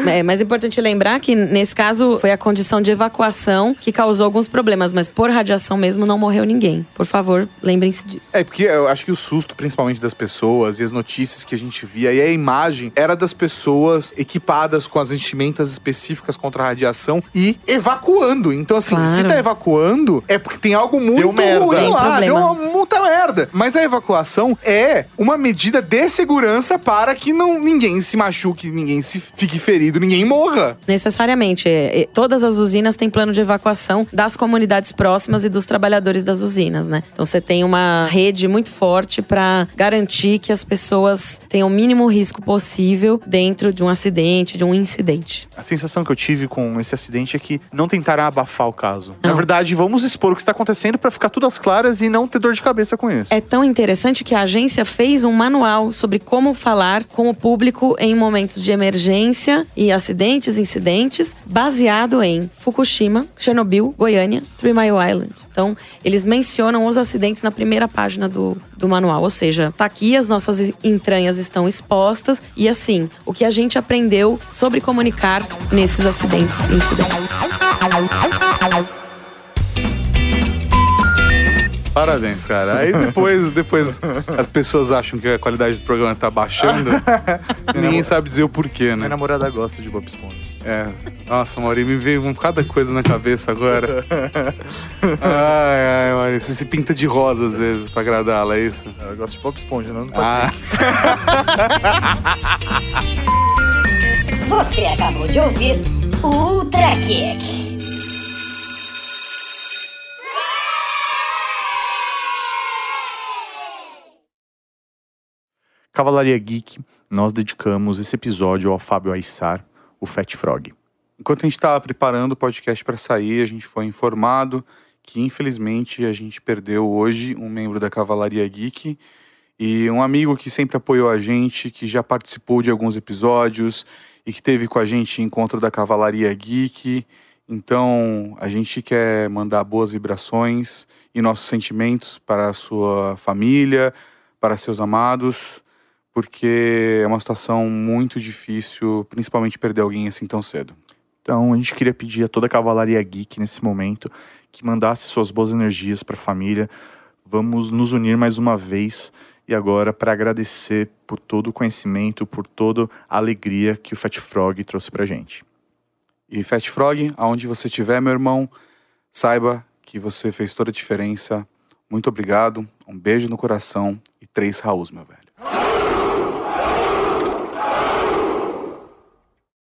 É mais importante lembrar que, nesse caso, foi a condição de evacuação que causou alguns problemas, mas por radiação mesmo não morreu ninguém. Por favor, lembrem-se disso. É, porque eu acho que o susto, principalmente das pessoas, e as notícias que a gente via, e a imagem, era das pessoas equipadas com as vestimentas específicas contra a radiação e evacuando. Então, assim, Claro. se tá evacuando, é porque tem algo muito merda. ruim Tem lá, problema. deu uma muita merda. Mas a evacuação é uma medida de segurança para que não, ninguém se machuque, ninguém se fique ferido, ninguém morra. Necessariamente. é, é, todas as usinas têm plano de evacuação das comunidades próximas e dos trabalhadores das usinas, né? Então você tem uma rede muito forte para garantir que as pessoas tenham o mínimo risco possível dentro de um acidente, de um incidente. A sensação que eu tive com esse acidente é que não tentaram abafar o caso. Na Não. verdade, vamos expor o que está acontecendo para ficar tudo às claras e não ter dor de cabeça com isso. É tão interessante que a agência fez um manual sobre como falar com o público em momentos de emergência e acidentes, incidentes, baseado em Fukushima, Chernobyl, Goiânia, Three Mile Island. Então, eles mencionam os acidentes na primeira página do, do manual. Ou seja, tá aqui, as nossas entranhas estão expostas e assim, o que a gente aprendeu sobre comunicar nesses acidentes e incidentes. Parabéns, cara. Aí depois, depois as pessoas acham que a qualidade do programa tá baixando. ninguém sabe dizer o porquê, Minha né? namorada gosta de Bob Esponja. É. Nossa, Mauri, me veio um cada coisa na cabeça agora. Ai, ai, Mauri, você se pinta de rosa às vezes pra agradá-la, é isso? Ela gosta de Bob Esponja, não do Ah, Você acabou de ouvir o Ultra Kick. Cavalaria Geek, nós dedicamos esse episódio ao Fábio Aissar, o Fat Frog. enquanto a gente estava preparando o podcast para sair, a gente foi informado que infelizmente a gente perdeu hoje um membro da Cavalaria Geek e um amigo que sempre apoiou a gente, que já participou de alguns episódios e que teve com a gente encontro da Cavalaria Geek. Então, a gente quer mandar boas vibrações e nossos sentimentos para a sua família, para seus amados, porque é uma situação muito difícil, principalmente perder alguém assim tão cedo. Então, a gente queria pedir a toda a Cavalaria Geek nesse momento que mandasse suas boas energias para a família. Vamos nos unir mais uma vez e agora para agradecer por todo o conhecimento, por toda a alegria que o Fat Frog trouxe pra gente. E Fat Frog, aonde você estiver, meu irmão, saiba que você fez toda a diferença. Muito obrigado, um beijo no coração e três Raús, meu velho.